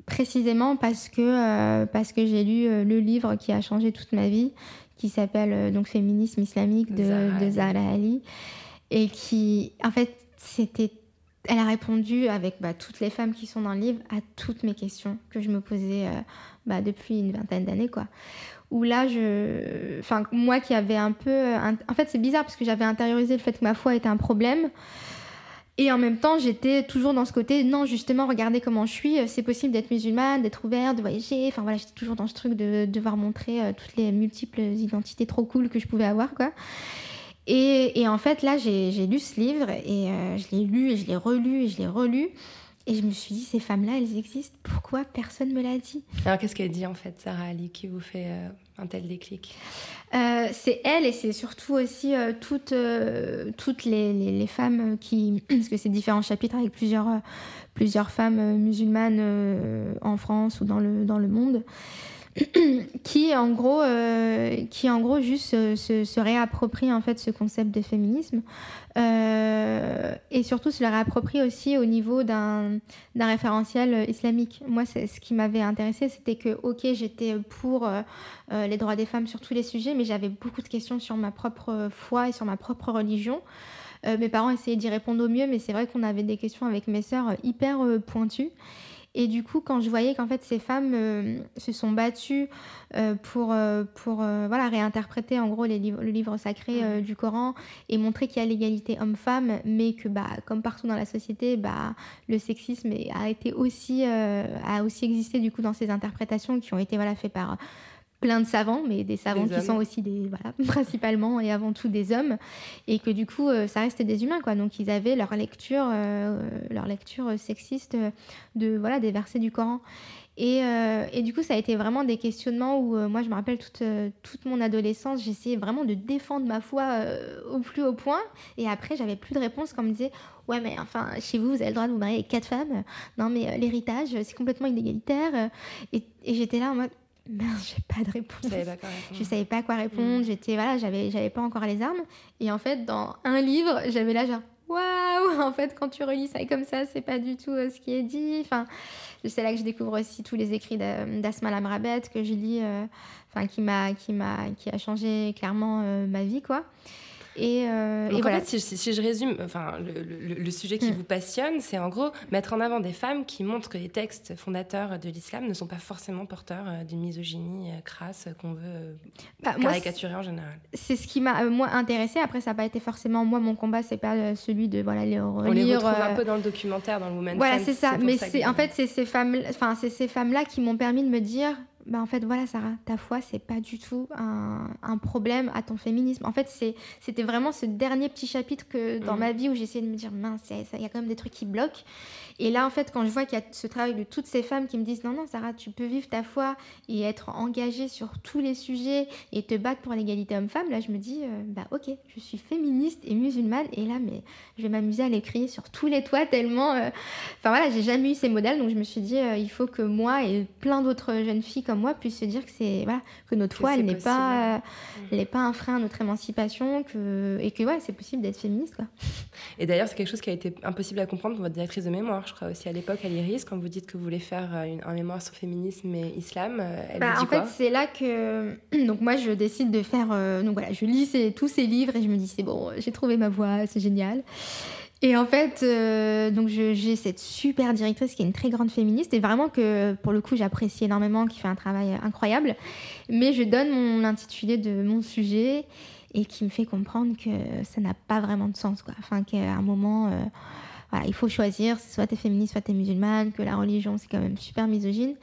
précisément parce que, euh, parce que j'ai lu euh, le livre qui a changé toute ma vie, qui s'appelle euh, donc Féminisme islamique de Zahra de Ali. Zahra Ali, et qui, en fait, c'était elle a répondu avec bah, toutes les femmes qui sont dans le livre à toutes mes questions que je me posais euh, bah, depuis une vingtaine d'années, quoi. Où là, je, enfin, moi qui avais un peu, en fait, c'est bizarre parce que j'avais intériorisé le fait que ma foi était un problème. Et en même temps, j'étais toujours dans ce côté, non, justement, regardez comment je suis, c'est possible d'être musulmane, d'être ouverte, de voyager. Enfin voilà, j'étais toujours dans ce truc de, devoir montrer euh, toutes les multiples identités trop cool que je pouvais avoir, quoi. Et, et en fait, là, j'ai lu ce livre et euh, je l'ai lu et je l'ai relu et je l'ai relu. Et je me suis dit, ces femmes-là, elles existent. Pourquoi personne ne me l'a dit? Alors, qu'est-ce qu'elle dit en fait, Sarah Ali, qui vous fait euh, un tel déclic? Euh, C'est elle et c'est surtout aussi euh, toutes, toutes les, les, femmes qui. [CLEARS THROAT] Parce que c'est différents chapitres avec plusieurs, plusieurs femmes musulmanes en France ou dans le, dans le monde. [CLEARS THROAT] qui en gros qui en gros juste se, se, réapproprie en fait ce concept de féminisme euh, et surtout se le réapproprie aussi au niveau d'un référentiel islamique. Moi, ce qui m'avait intéressé, c'était que, ok, j'étais pour euh, euh, les droits des femmes sur tous les sujets, mais j'avais beaucoup de questions sur ma propre foi et sur ma propre religion. mes parents essayaient d'y répondre au mieux, mais c'est vrai qu'on avait des questions avec mes sœurs hyper pointues. Et du coup, quand je voyais qu'en fait ces femmes euh, se sont battues euh, pour, euh, pour voilà, réinterpréter en gros les le livre sacré du Coran et montrer qu'il y a l'égalité homme-femme, mais que bah, comme partout dans la société, bah, le sexisme a, été aussi, a aussi existé du coup dans ces interprétations qui ont été voilà, faites par plein de savants, mais des savants qui sont aussi des, voilà, [LAUGHS] principalement et avant tout des hommes, et que du coup, euh, ça restait des humains, quoi. Donc, ils avaient leur lecture, euh, leur lecture sexiste de, voilà, des versets du Coran. Et, euh, et, du coup, ça a été vraiment des questionnements où moi, je me rappelle toute, toute mon adolescence, j'essayais vraiment de défendre ma foi au plus haut point. Et après, j'avais plus de réponse quand on me disait Ouais, mais enfin, chez vous, vous avez le droit de vous marier avec quatre femmes. Non, mais l'héritage, c'est complètement inégalitaire. Et, et j'étais là en mode ben, j'ai pas de réponse. Je savais pas quoi répondre. Mm. J'étais voilà, j'avais j'avais pas encore les armes. Et en fait, dans un livre, j'avais là genre waouh. En fait, quand tu relis ça comme ça, c'est pas du tout euh, ce qui est dit. Enfin, c'est là que je découvre aussi tous les écrits d'Asma Lamrabet que je lis. Euh, enfin, qui m'a qui m'a qui a changé clairement euh, ma vie quoi. Et, euh, Donc, en fait, si, je résume, enfin, le, sujet qui mm. vous passionne, c'est en gros mettre en avant des femmes qui montrent que les textes fondateurs de l'islam ne sont pas forcément porteurs euh, d'une misogynie euh, crasse qu'on veut bah, caricaturer en général. C'est ce qui m'a moi intéressé. Après, ça n'a pas été forcément moi mon combat, c'est pas celui de voilà les relire. On les retrouve un peu dans le documentaire, dans le Women's Voilà, c'est ça. Mais c'est en fait c'est ces femmes, enfin c'est ces femmes là qui m'ont permis de me dire bah en fait voilà Sarah, ta foi c'est pas du tout un, un, problème à ton féminisme. En fait c'était vraiment ce dernier petit chapitre que dans mm. ma vie où j'essayais de me dire mince il y a quand même des trucs qui bloquent et là, en fait, quand je vois qu'il y a ce travail de toutes ces femmes qui me disent non, non, Sarah, tu peux vivre ta foi et être engagée sur tous les sujets et te battre pour l'égalité homme-femme, là, je me dis, euh, bah ok, je suis féministe et musulmane et là, mais je vais m'amuser à l'écrire sur tous les toits tellement. Euh, enfin voilà, j'ai jamais eu ces modèles, donc je me suis dit, euh, il faut que moi et plein d'autres jeunes filles comme moi puissent se dire que c'est voilà que notre foi, elle n'est pas, elle n'est pas un frein à notre émancipation, que et que ouais, c'est possible d'être féministe quoi. Et d'ailleurs, c'est quelque chose qui a été impossible à comprendre pour votre directrice de mémoire je crois aussi à l'époque à l'IRIS, quand vous dites que vous voulez faire euh, une, un mémoire sur féminisme et islam. Euh, elle bah, dit en fait, c'est là que [CLEARS THROAT] donc moi je décide de faire euh, donc voilà, je lis tous ces livres et je me dis c'est bon, j'ai trouvé ma voie, c'est génial. Et en fait, donc j'ai cette super directrice qui est une très grande féministe et vraiment que pour le coup j'apprécie énormément, qui fait un travail incroyable. Mais je donne mon intitulé de mon sujet et qui me fait comprendre que ça n'a pas vraiment de sens quoi. Enfin qu'à un moment il faut choisir, soit tu es féministe, soit tu es musulmane, que la religion c'est quand même super misogyne.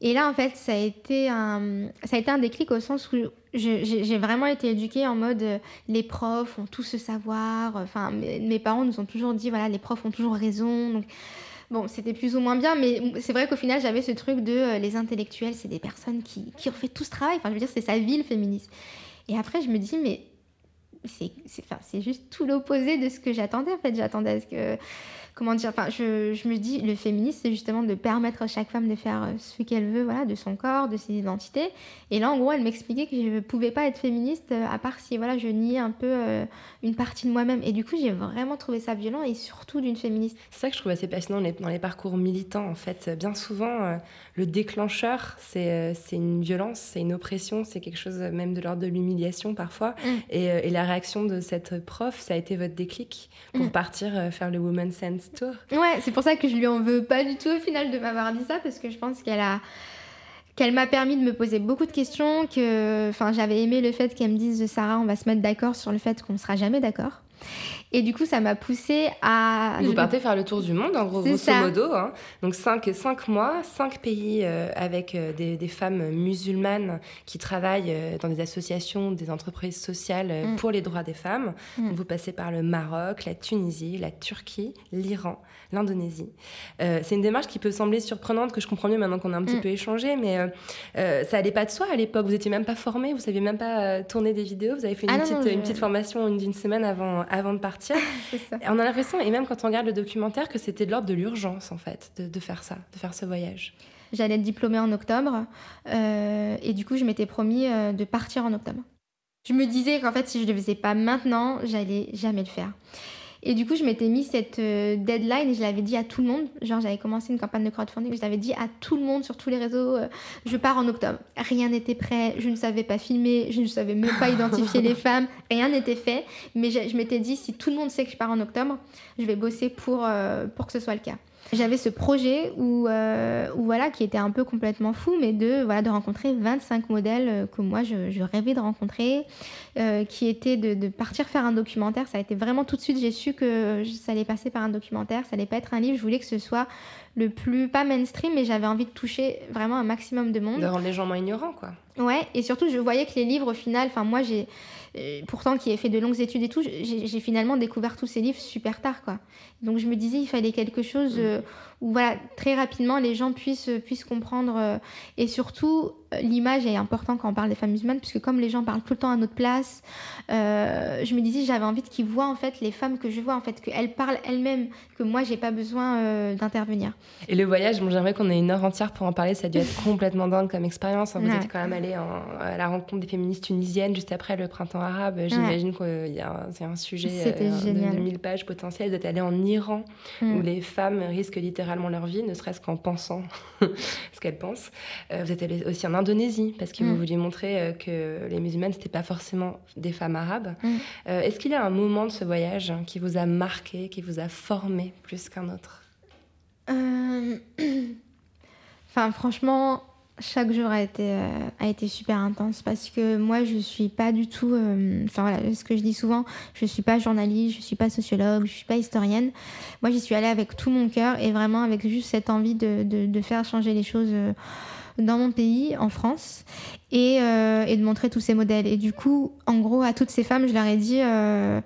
Et là, en fait, ça a été un, ça a été un déclic au sens où j'ai vraiment été éduquée en mode euh, les profs ont tout ce savoir. Enfin, mes, parents nous ont toujours dit voilà, les profs ont toujours raison. Donc, bon, c'était plus ou moins bien, mais c'est vrai qu'au final, j'avais ce truc de euh, les intellectuels, c'est des personnes qui, qui ont fait tout ce travail. Enfin, je veux dire, c'est sa vie le féminisme. Et après, je me dis mais c'est juste tout l'opposé de ce que j'attendais en fait. J'attendais à ce que comment dire, enfin, je, je, me dis, le féminisme, c'est justement de permettre à chaque femme de faire euh, ce qu'elle veut, voilà, de son corps, de ses identités. Et là, en gros, elle m'expliquait que je ne pouvais pas être féministe euh, à part si, voilà, je niais un peu euh, une partie de moi-même. Et du coup, j'ai vraiment trouvé ça violent et surtout d'une féministe. C'est ça que je trouve assez passionnant dans les parcours militants, en fait. Bien souvent, le déclencheur, c'est une violence, c'est une oppression, c'est quelque chose même de l'ordre de l'humiliation parfois. Mm. Et, et, la réaction de cette prof, ça a été votre déclic pour Mm. partir euh, faire le Women's Sense Tour? Ouais, c'est pour ça que je lui en veux pas du tout au final de m'avoir dit ça, parce que je pense qu'elle a qu'elle m'a permis de me poser beaucoup de questions, que enfin j'avais aimé le fait qu'elle me dise Sarah, on va se mettre d'accord sur le fait qu'on sera jamais d'accord. Et du coup, ça m'a poussée à Vous partez faire le tour du monde, en gros, grosso modo. hein. Donc, cinq, cinq mois, cinq pays euh, avec euh, des, des femmes musulmanes qui travaillent euh, dans des associations, des entreprises sociales Mm. pour les droits des femmes. Mm. Donc, vous passez par le Maroc, la Tunisie, la Turquie, l'Iran, l'Indonésie. C'est une démarche qui peut sembler surprenante, que je comprends mieux maintenant qu'on a un petit Mm. peu échangé, mais ça allait pas de soi à l'époque. Vous étiez même pas formé, vous saviez même pas tourner des vidéos. Vous avez fait une, Ah petite, non, je- une petite formation d'une semaine avant, avant de partir. [LAUGHS] Ça. On a l'impression, et même quand on regarde le documentaire, que c'était de l'ordre de l'urgence, en fait, de, de faire ça, de faire ce voyage. J'allais être diplômée en octobre euh, et du coup je m'étais promis euh, de partir en octobre. Je me disais qu'en fait si je ne le faisais pas maintenant, j'allais jamais le faire. Et du coup je m'étais mis cette euh, deadline et je l'avais dit à tout le monde. Genre j'avais commencé une campagne de crowdfunding, je l'avais dit à tout le monde sur tous les réseaux, euh, je pars en octobre. Rien n'était prêt, je ne savais pas filmer, je ne savais même pas identifier [LAUGHS] les femmes, rien n'était fait. Mais je, je m'étais dit si tout le monde sait que je pars en octobre, je vais bosser pour, euh, pour que ce soit le cas. J'avais ce projet où, euh, où voilà, qui était un peu complètement fou, mais de, voilà, de rencontrer 25 modèles euh, que moi je, je rêvais de rencontrer, euh, qui était de, de partir faire un documentaire. Ça a été vraiment tout de suite, j'ai su que ça allait passer par un documentaire, ça allait pas être un livre. Je voulais que ce soit le plus, pas mainstream, mais j'avais envie de toucher vraiment un maximum de monde. De rendre les gens moins ignorants, quoi. Ouais, et surtout, je voyais que les livres, au final, enfin, moi, j'ai. Euh, pourtant, qui ai fait de longues études et tout, j'ai finalement découvert tous ces livres super tard, quoi. Donc, je me disais, il fallait quelque chose euh, où, voilà, très rapidement, les gens puissent, puissent comprendre. euh, et surtout, euh, l'image est importante quand on parle des femmes musulmanes, puisque comme les gens parlent tout le temps à notre place, euh, je me disais, j'avais envie qu'ils voient, en fait, les femmes que je vois, en fait, qu'elles parlent elles-mêmes, que moi, j'ai pas besoin euh, d'intervenir. Et le voyage, bon, j'aimerais qu'on ait une heure entière pour en parler. Ça a dû être [LAUGHS] complètement dingue comme expérience. hein. Vous Ouais. êtes quand même allé en- à la rencontre des féministes tunisiennes juste après le printemps arabe. J'imagine qu'il y a un, c'est un sujet euh, de, de 1000 pages potentielles. Vous êtes allé en Iran Mm. où les femmes risquent littéralement leur vie, ne serait-ce qu'en pensant [LAUGHS] ce qu'elles pensent. Euh, vous êtes allé aussi en Indonésie parce que Mm. vous vouliez montrer euh, que les musulmanes, c'était pas forcément des femmes arabes. Mm. Euh, Est-ce qu'il y a un moment de ce voyage hein, qui vous a marqué, qui vous a formé plus qu'un autre? [CLEARS THROAT] Enfin, franchement, chaque jour a été, euh, a été super intense parce que moi, je suis pas du tout. euh, Enfin, voilà, ce que je dis souvent, je suis pas journaliste, je suis pas sociologue, je suis pas historienne. Moi, j'y suis allée avec tout mon cœur et vraiment avec juste cette envie de, de, de faire changer les choses. euh, dans mon pays, en France, et, euh, et de montrer tous ces modèles. Et du coup, en gros, à toutes ces femmes, je leur ai dit, euh,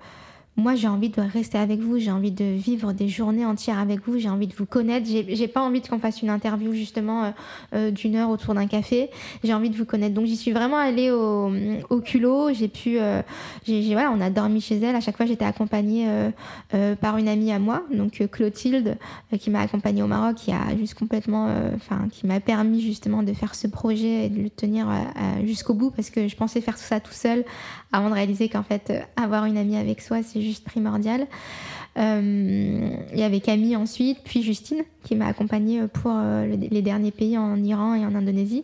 moi j'ai envie de rester avec vous, j'ai envie de vivre des journées entières avec vous, j'ai envie de vous connaître, j'ai pas envie qu'on fasse une interview justement euh, euh, d'une heure autour d'un café, j'ai envie de vous connaître. Donc j'y suis vraiment allée au, culot, j'ai pu, euh, j'ai j'ai- voilà, on a dormi chez elle, à chaque fois j'étais accompagnée euh, par une amie à moi, donc Clotilde, qui m'a accompagnée au Maroc, qui a juste complètement, enfin qui m'a permis justement de faire ce projet et de le tenir jusqu'au bout, parce que je pensais faire tout ça tout seul, avant de réaliser qu'en fait avoir une amie avec soi c'est juste primordial. Euh, Il y avait Camille ensuite, puis Justine qui m'a accompagnée pour euh, le- les derniers pays en Iran et en Indonésie.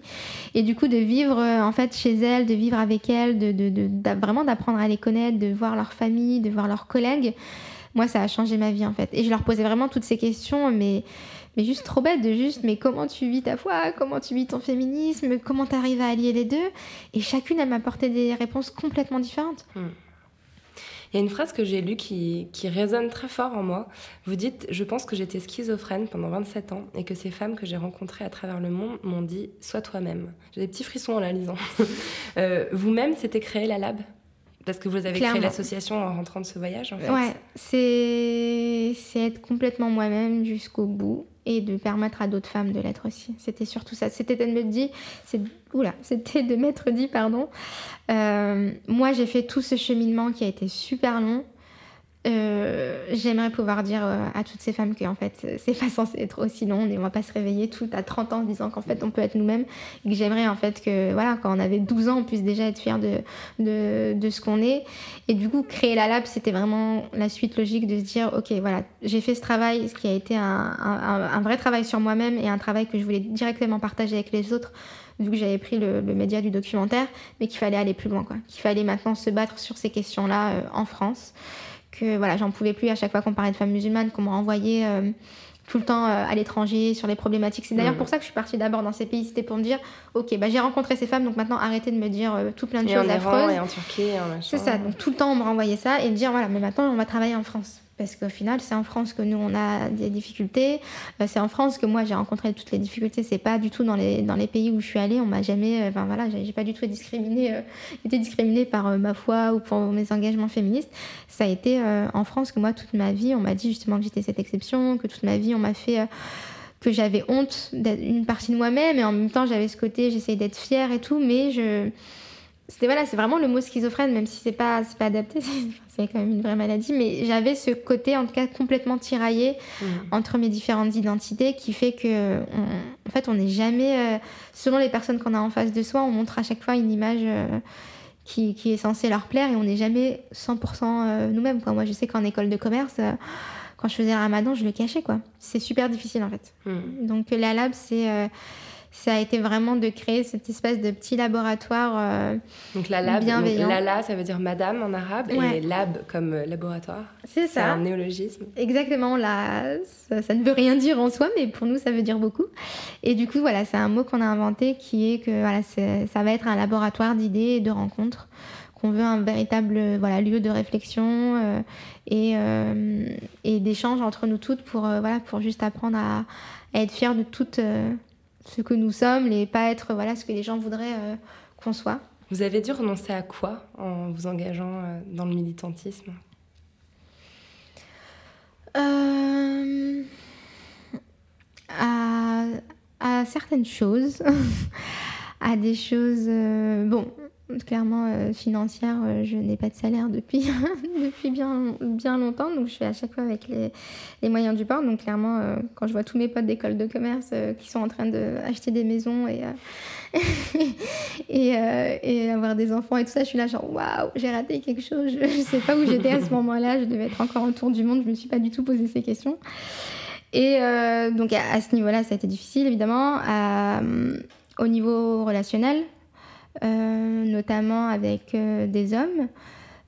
Et du coup de vivre euh, en fait chez elle, de vivre avec elle, de, vraiment d'apprendre à les connaître, de voir leur famille, de voir leurs collègues. Moi, ça a changé ma vie en fait. Et je leur posais vraiment toutes ces questions, mais mais juste trop bête de juste, mais comment tu vis ta foi, comment tu vis ton féminisme, comment tu arrives à allier les deux? Et chacune, elle m'apportait des réponses complètement différentes. Il y a une phrase que j'ai lue qui, qui résonne très fort en moi. Vous dites Je pense que j'étais schizophrène pendant 27 ans et que ces femmes que j'ai rencontrées à travers le monde m'ont dit Sois toi-même. J'ai des petits frissons en la lisant. [LAUGHS] Euh, Vous-même, c'était créer la Lab? Parce que vous avez créé l'association en rentrant de ce voyage, en fait. Ouais, c'est c'est être complètement moi-même jusqu'au bout et de permettre à d'autres femmes de l'être aussi. C'était surtout ça. C'était de me dire, oula, [LAUGHS] c'était de m'être dit pardon. Euh, moi, j'ai fait tout ce cheminement qui a été super long. Euh, j'aimerais pouvoir dire euh, à toutes ces femmes qu'en fait, c'est [LAUGHS] pas censé être aussi long et on va pas se réveiller tout à 30 ans en disant qu'en fait, on peut être nous-mêmes. Et que j'aimerais en fait que, voilà, quand on avait 12 ans, on puisse déjà être fiers de, ce qu'on est. Et du coup, créer la lab, c'était vraiment la suite logique de se dire, ok, voilà, j'ai fait ce travail, ce qui a été un, vrai travail sur moi-même et un travail que je voulais directement partager avec les autres vu que j'avais pris le, média du documentaire, mais qu'il fallait aller plus loin, quoi. Qu'il fallait maintenant se battre sur ces questions-là euh, en France que voilà, j'en pouvais plus à chaque fois qu'on parlait de femmes musulmanes, qu'on m'a envoyé euh, tout le temps euh, à l'étranger sur les problématiques. C'est d'ailleurs mmh. pour ça que je suis partie d'abord dans ces pays, c'était pour me dire, ok, bah, j'ai rencontré ces femmes, donc maintenant arrêtez de me dire euh, tout plein de et choses en affreuses. Et en Turquie, C'est ça, donc tout le temps on me renvoyait ça et me dire, voilà, mais maintenant on va travailler en France parce qu'au final, c'est en France que nous, on a des difficultés. Euh, c'est en France que moi, j'ai rencontré toutes les difficultés. C'est pas du tout dans les, dans les pays où je suis allée. On m'a jamais, euh, enfin voilà, j'ai pas du tout discriminé, euh, été discriminée par euh, ma foi ou pour mes engagements féministes. Ça a été en France que moi, toute ma vie, on m'a dit justement que j'étais cette exception, que toute ma vie, on m'a fait que j'avais honte d'être une partie de moi-même et en même temps, j'avais ce côté, j'essayais d'être fière et tout, mais je c'était voilà, c'est vraiment le mot schizophrène, même si c'est pas c'est pas adapté, [LAUGHS] c'est quand même une vraie maladie, mais j'avais ce côté en tout cas complètement tiraillé mmh. entre mes différentes identités qui fait que on, en fait on n'est jamais euh, selon les personnes qu'on a en face de soi, on montre à chaque fois une image euh, qui, qui, est censée leur plaire et on n'est jamais 100% euh, nous-mêmes. Moi je sais qu'en école de commerce quand je faisais le ramadan, je le cachais quoi. C'est super difficile en fait. Mmh. Donc la lab c'est ça a été vraiment de créer cette espèce de petit laboratoire euh, donc la lab, bienveillant. Donc lala, ça veut dire madame en arabe, Ouais. et lab comme euh, laboratoire. C'est C'est ça. un néologisme. Exactement, là, ça, ça ne veut rien dire en soi, mais pour nous, ça veut dire beaucoup. Et du coup, voilà, c'est un mot qu'on a inventé qui est que voilà, c'est- ça va être un laboratoire d'idées et de rencontres, qu'on veut un véritable voilà, lieu de réflexion euh, et, euh, et d'échange entre nous toutes pour, euh, voilà, pour juste apprendre à, à être fiers de toutes ce que nous sommes et pas être voilà, ce que les gens voudraient euh, qu'on soit. Vous avez dû renoncer à quoi en vous engageant euh, dans le militantisme? Euh, à, à certaines choses, [LAUGHS] à des choses, bon, clairement euh, financières, euh, je n'ai pas de salaire depuis, [LAUGHS] depuis bien, bien longtemps, donc je fais à chaque fois avec les, les moyens du bord. Donc clairement, euh, quand je vois tous mes potes d'école de commerce qui sont en train d'acheter des maisons et, [LAUGHS] et, avoir des enfants et tout ça, je suis là genre waouh, j'ai raté quelque chose, je, je sais pas où j'étais à ce moment-là, je devais être encore autour du monde, je me suis pas du tout posé ces questions. Et donc à, ce niveau-là, ça a été difficile évidemment. Euh, au niveau relationnel, notamment avec euh, des hommes.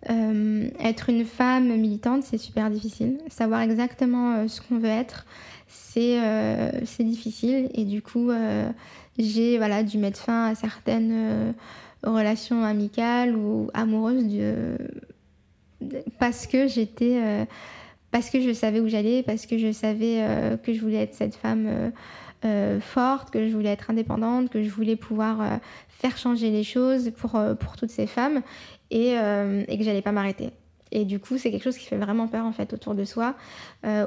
Euh, être une femme militante, c'est super difficile. Savoir exactement euh, ce qu'on veut être, c'est euh, difficile. Et du coup, euh, j'ai voilà, dû mettre fin à certaines euh, relations amicales ou amoureuses parce que j'étais. euh, parce que je savais où j'allais, parce que je savais euh, que je voulais être cette femme euh, forte, que je voulais être indépendante, que je voulais pouvoir euh, faire changer les choses pour, euh, pour toutes ces femmes et, et que j'allais pas m'arrêter. Et du coup, c'est quelque chose qui fait vraiment peur en fait autour de soi.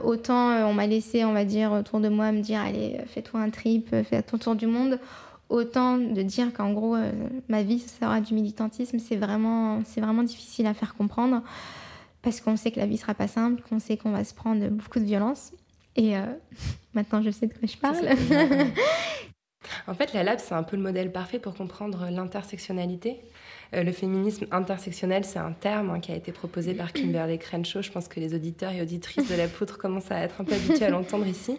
Autant on m'a laissé, on va dire, autour de moi me dire allez, fais-toi un trip, fais ton tour du monde. Autant de dire qu'en gros, ma vie sera du militantisme, c'est vraiment, vraiment difficile à faire comprendre parce qu'on sait que la vie sera pas simple, qu'on sait qu'on va se prendre beaucoup de violence. Et euh, [LAUGHS] maintenant, je sais de quoi je parle. [LAUGHS] En fait, la lab, c'est un peu le modèle parfait pour comprendre l'intersectionnalité. Euh, le féminisme intersectionnel, c'est un terme hein, qui a été proposé par Kimberly Crenshaw. Je pense que les auditeurs et auditrices de la [LAUGHS] poutre commencent à être un peu habitués à l'entendre ici.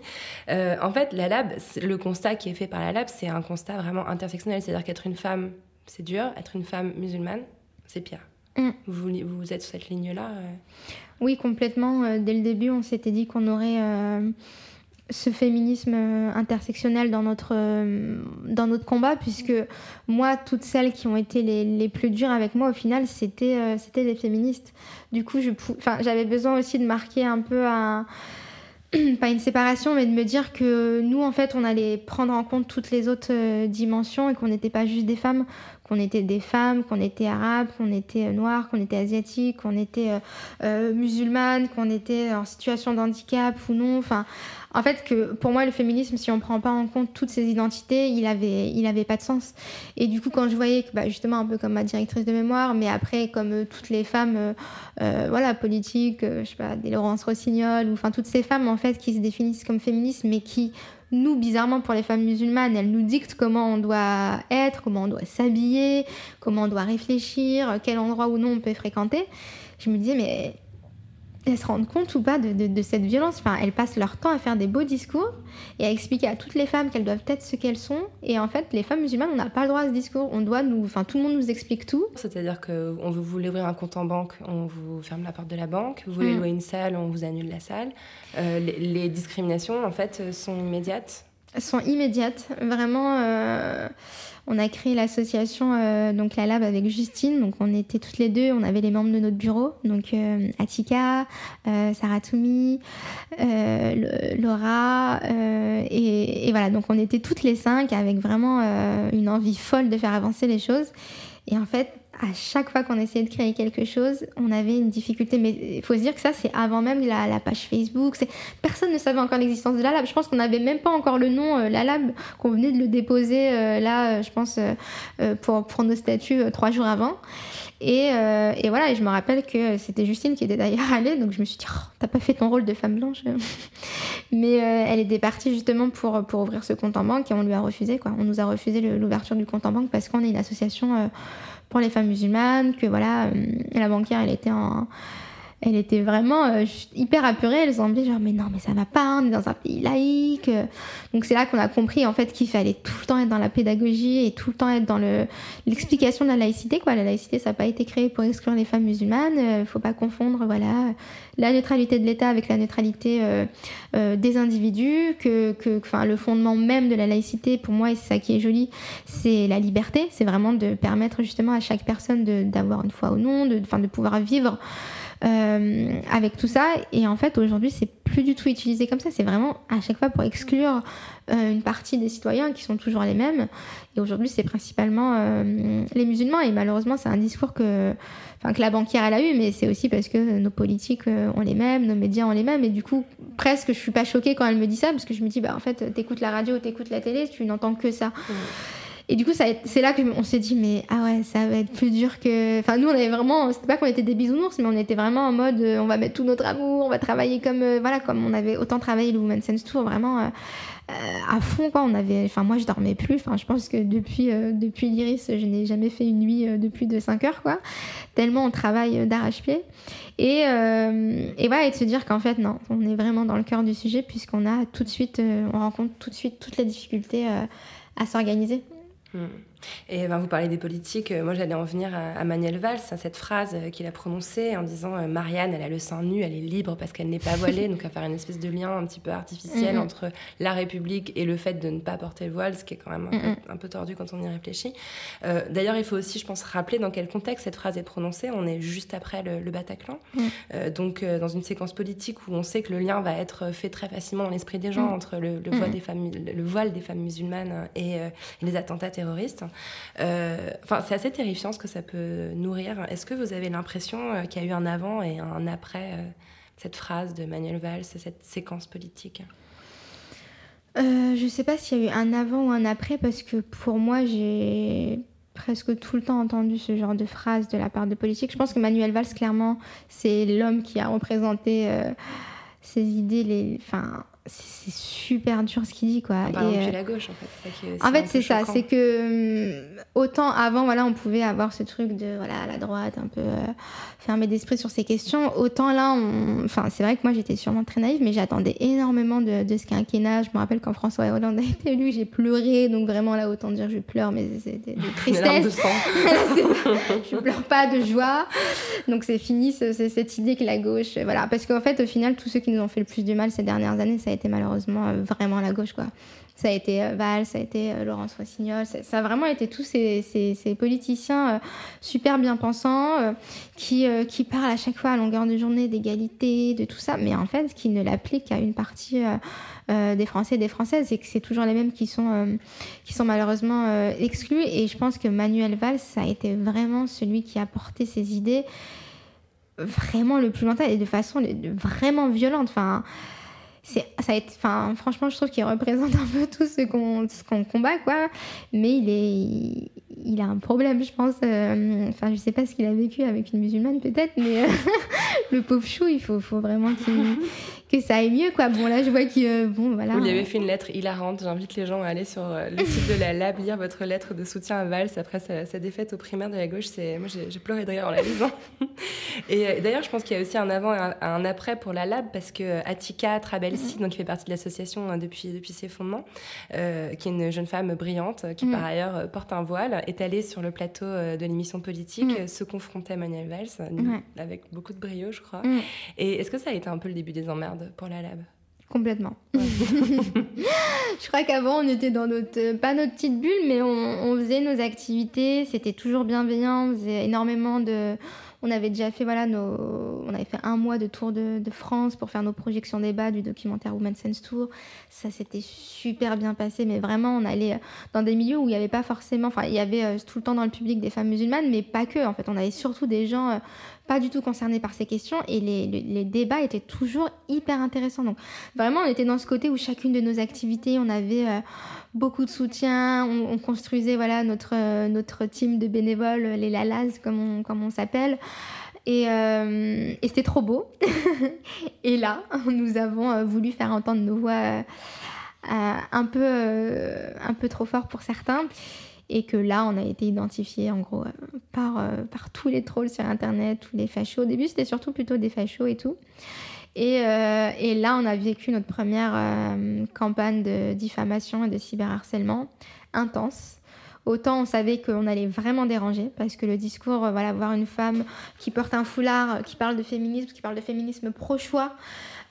Euh, en fait, la lab, c'est- le constat qui est fait par la lab, c'est un constat vraiment intersectionnel. C'est-à-dire qu'être une femme, c'est dur. Être une femme musulmane, c'est pire. Mm. Vous, vous êtes sur cette ligne-là euh, Oui, complètement. Euh, Dès le début, on s'était dit qu'on aurait euh, ce féminisme intersectionnel dans notre, euh, dans notre combat, puisque moi, toutes celles qui ont été les, les plus dures avec moi, au final, c'était euh, c'était des féministes. Du coup, je pou- enfin, j'avais besoin aussi de marquer un peu un [CLEARS THROAT] pas une séparation, mais de me dire que nous, en fait, on allait prendre en compte toutes les autres euh, dimensions et qu'on n'était pas juste des femmes, qu'on était des femmes, qu'on était arabes, qu'on était noirs, qu'on était asiatiques, qu'on était musulmanes, qu'on était en situation de handicap ou non. Enfin, en fait, que pour moi, le féminisme, si on prend pas en compte toutes ces identités, il avait, il avait pas de sens. Et du coup, quand je voyais que, bah, justement, un peu comme ma directrice de mémoire, mais après, comme euh, toutes les femmes, euh, euh, voilà, politiques, je sais pas, des Laurence Rossignol, ou enfin toutes ces femmes, en fait, qui se définissent comme féministes, mais qui, nous, bizarrement, pour les femmes musulmanes, elles nous dictent comment on doit être, comment on doit s'habiller, comment on doit réfléchir, quel endroit ou non on peut fréquenter. Je me disais, mais elles se rendent compte ou pas de, cette violence. Enfin, elles passent leur temps à faire des beaux discours et à expliquer à toutes les femmes qu'elles doivent être ce qu'elles sont. Et en fait, les femmes musulmanes, on n'a pas le droit à ce discours. On doit nous, enfin, tout le monde nous explique tout. C'est-à-dire que on veut vous ouvrir un compte en banque, on vous ferme la porte de la banque. Vous voulez mm. louer une salle, on vous annule la salle. Euh, les, discriminations, en fait, sont immédiates. Sont immédiates, vraiment. Euh, on a créé l'association euh, donc la Lab avec Justine. Donc on était toutes les deux, on avait les membres de notre bureau, donc euh, Atika, euh, Sarah Toumi, Laura et, et, voilà. Donc on était toutes les cinq avec vraiment une envie folle de faire avancer les choses. Et en fait, à chaque fois qu'on essayait de créer quelque chose, on avait une difficulté. Mais il faut se dire que ça, c'est avant même la, page Facebook. Personne ne savait encore l'existence de la Lab. Je pense qu'on n'avait même pas encore le nom euh, La Lab, qu'on venait de le déposer euh, là, je pense, euh, pour, pour nos statuts trois jours avant. Et, et, voilà, et je me rappelle que c'était Justine qui était d'ailleurs [LAUGHS] allée, donc je me suis dit, oh, t'as pas fait ton rôle de femme blanche. [LAUGHS] Mais elle était partie justement pour, pour ouvrir ce compte en banque et on lui a refusé, quoi. On nous a refusé l'ouverture du compte en banque parce qu'on est une association pour les femmes musulmanes, que voilà, euh, la banquière, elle était en elle était vraiment euh, hyper apurée. Elle semblait genre, mais non, mais ça va pas, on est dans un pays laïque. Donc c'est là qu'on a compris en fait qu'il fallait tout le temps être dans la pédagogie et tout le temps être dans l'explication de la laïcité. Quoi. La laïcité, ça n'a pas été créé pour exclure les femmes musulmanes. Il euh, faut pas confondre voilà, la neutralité de l'État avec la neutralité des individus. Que, que le fondement même de la laïcité, pour moi, et c'est ça qui est joli, c'est la liberté. C'est vraiment de permettre justement à chaque personne d'avoir une foi ou non, de, de pouvoir vivre. Euh, avec tout ça. Et en fait, aujourd'hui, c'est plus du tout utilisé comme ça. C'est vraiment à chaque fois pour exclure euh, une partie des citoyens qui sont toujours les mêmes. Et aujourd'hui, c'est principalement euh, les musulmans. Et malheureusement, c'est un discours que, que la banquière elle a eu, mais c'est aussi parce que nos politiques ont les mêmes, nos médias ont les mêmes. Et du coup, presque, je suis pas choquée quand elle me dit ça, parce que je me dis, bah en fait, t'écoutes la radio, t'écoutes la télé, tu n'entends que ça. Et du coup, c'est là qu'on s'est dit, mais ah ouais, ça va être plus dur que. Enfin, nous, on avait vraiment. C'était pas qu'on était des bisounours, mais on était vraiment en mode, euh, on va mettre tout notre amour, on va travailler comme. Euh, voilà, comme on avait autant travaillé le Women's Sense Tour, vraiment euh, à fond, quoi. On avait. Enfin, moi, je dormais plus. Enfin, je pense que depuis, depuis l'Iris, je n'ai jamais fait une nuit de plus de 5 heures, quoi. Tellement on travaille d'arrache-pied. Et, et voilà, et de se dire qu'en fait, non, on est vraiment dans le cœur du sujet, puisqu'on a tout de suite. on rencontre tout de suite toutes les difficultés à s'organiser. Hmm. Et ben, vous parlez des politiques. Euh, moi, j'allais en venir à, Manuel Valls, à cette phrase euh, qu'il a prononcée en disant euh, Marianne, elle a le sein nu, elle est libre parce qu'elle n'est pas voilée. donc, à faire une espèce de lien un petit peu artificiel entre la République et le fait de ne pas porter le voile, ce qui est quand même un, peu, tordu quand on y réfléchit. D'ailleurs, il faut aussi, je pense, rappeler dans quel contexte cette phrase est prononcée. On est juste après le, Bataclan. donc, dans une séquence politique où on sait que le lien va être fait très facilement dans l'esprit des gens entre le, voile, des femmes, le voile des femmes musulmanes et les attentats terroristes. Euh, enfin, c'est assez terrifiant ce que ça peut nourrir. Est-ce que vous avez l'impression euh, qu'il y a eu un avant et un après euh, cette phrase de Manuel Valls, cette séquence politique? Je ne sais pas s'il y a eu un avant ou un après parce que pour moi, j'ai presque tout le temps entendu ce genre de phrase de la part de politiques. Je pense que Manuel Valls, clairement, c'est l'homme qui a représenté ces idées, les, c'est super dur ce qu'il dit quoi. et, euh, la gauche en fait. en fait c'est ça, c'est que hum, autant avant voilà on pouvait avoir ce truc de voilà la droite un peu euh, fermé d'esprit sur ces questions, autant là enfin c'est vrai que moi j'étais sûrement très naïve mais j'attendais énormément de, de, ce quinquennat. Je me rappelle quand François Hollande a été élu j'ai pleuré donc vraiment là autant dire je pleure mais c'est [LAUGHS] de, tristesse. [LAUGHS] je pleure pas de joie donc c'est fini cette idée que la gauche voilà parce qu'en fait au final tous ceux qui nous ont fait le plus du mal ces dernières années ça été malheureusement euh, vraiment la gauche, quoi. Ça a été euh, Valls, ça a été euh, Laurence Rossignol, ça, a vraiment été tous ces, ces- ces politiciens super bien pensants qui, parlent à chaque fois à longueur de journée d'égalité, de tout ça, mais en fait qui ne l'appliquent qu'à une partie des Français et des Françaises et que c'est toujours les mêmes qui sont, qui sont malheureusement exclus. Et je pense que Manuel Valls, ça a été vraiment celui qui a porté ses idées vraiment le plus longtemps et de façon vraiment violente. Enfin, c'est, ça a été, franchement, je trouve qu'il représente un peu tout ce qu'on, ce qu'on combat, quoi. Mais il est, il, a un problème, je pense. euh, Enfin, je sais pas ce qu'il a vécu avec une musulmane, peut-être, mais euh, [LAUGHS] le pauvre chou, il faut, faut vraiment qu'il, [LAUGHS] que ça aille mieux, quoi. Bon, là, je vois qu'il, euh, bon, voilà. Avez fait une lettre hilarante. J'invite les gens à aller sur le site de la Lab, lire votre lettre de soutien à Valls après sa, sa défaite aux primaires de la gauche. C'est Moi, j'ai pleuré de rire en la lisant. [LAUGHS] Et euh, d'ailleurs, je pense qu'il y a aussi un avant et un, un après pour la Lab parce que Attika Trabelsi, donc, qui fait partie de l'association euh, depuis, depuis ses fondements, euh, qui est une jeune femme brillante, qui Mm. par ailleurs euh, porte un voile, est allée sur le plateau euh, de l'émission politique, Mm. euh, se confronter à Manuel Valls, euh, avec beaucoup de brio, je crois. Mm. Et est-ce que ça a été un peu le début des emmerdes pour la Lab? Complètement. [LAUGHS] [LAUGHS] je crois qu'avant, on était dans notre, pas notre petite bulle, mais on, on faisait nos activités, c'était toujours bienveillant, on faisait énormément de... On avait déjà fait, voilà, nos... On avait fait un mois de tour de, de France pour faire nos projections débat du documentaire Women's Sense Tour. Ça s'était super bien passé, mais vraiment, on allait dans des milieux où il n'y avait pas forcément... Enfin, il y avait euh, tout le temps dans le public des femmes musulmanes, mais pas que, en fait. On avait surtout des gens... euh, pas du tout concernés par ces questions et les, les- débats étaient toujours hyper intéressants. Donc vraiment, on était dans ce côté où chacune de nos activités, on avait euh, beaucoup de soutien, on, on construisait voilà notre euh, notre team de bénévoles, les Lalas comme on, comme on s'appelle. Et, euh, et c'était trop beau. [LAUGHS] et là, nous avons euh, voulu faire entendre nos voix euh, un, peu, un peu trop fort pour certains. Et que là, on a été identifié en gros par, par tous les trolls sur Internet, tous les fachos. Au début, c'était surtout plutôt des fachos et tout. Et, et là, on a vécu notre première campagne de diffamation et de cyberharcèlement intense. Autant on savait qu'on allait vraiment déranger parce que le discours, euh, voilà, voir une femme qui porte un foulard, euh, qui parle de féminisme, qui parle de féminisme pro-choix,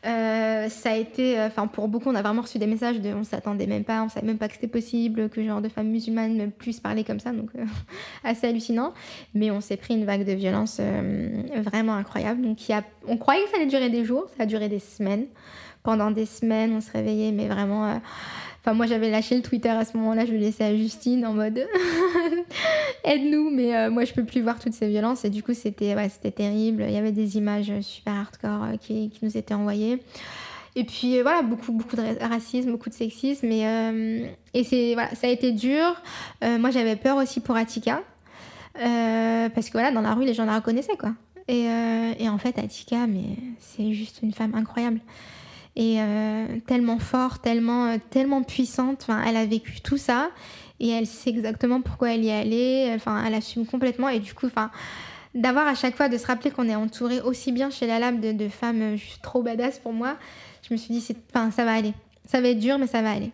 euh, ça a été, enfin pour beaucoup, on a vraiment reçu des messages de, on s'attendait même pas, on savait même pas que c'était possible, que genre de femmes musulmanes puissent parler comme ça, donc [LAUGHS] assez hallucinant. Mais on s'est pris une vague de violence vraiment incroyable. Donc on croyait que ça allait durer des jours, ça a duré des semaines. Pendant des semaines, on se réveillait, mais vraiment. Enfin, moi, j'avais lâché le Twitter à ce moment-là, je le laissais à Justine en mode [LAUGHS] aide-nous, mais euh, moi, je peux plus voir toutes ces violences. Et du coup, c'était ouais, terrible. Il y avait des images super hardcore euh, qui, qui nous étaient envoyées. Et puis euh, voilà, beaucoup, beaucoup de ra- racisme, beaucoup de sexisme. Et, et voilà, ça a été dur. Moi, j'avais peur aussi pour Attika. Euh, parce que voilà, dans la rue, les gens la reconnaissaient, quoi. Et, et en fait, Attika, mais c'est juste une femme incroyable. Et euh, tellement forte, tellement, euh, tellement puissante. Enfin, elle a vécu tout ça. Et elle sait exactement pourquoi elle y est allée. Enfin, elle assume complètement. Et du coup, enfin d'avoir à chaque fois de se rappeler qu'on est entouré aussi bien chez la Lab de, femmes euh, juste trop badass pour moi, je me suis dit, ça va aller. Ça va être dur, mais ça va aller.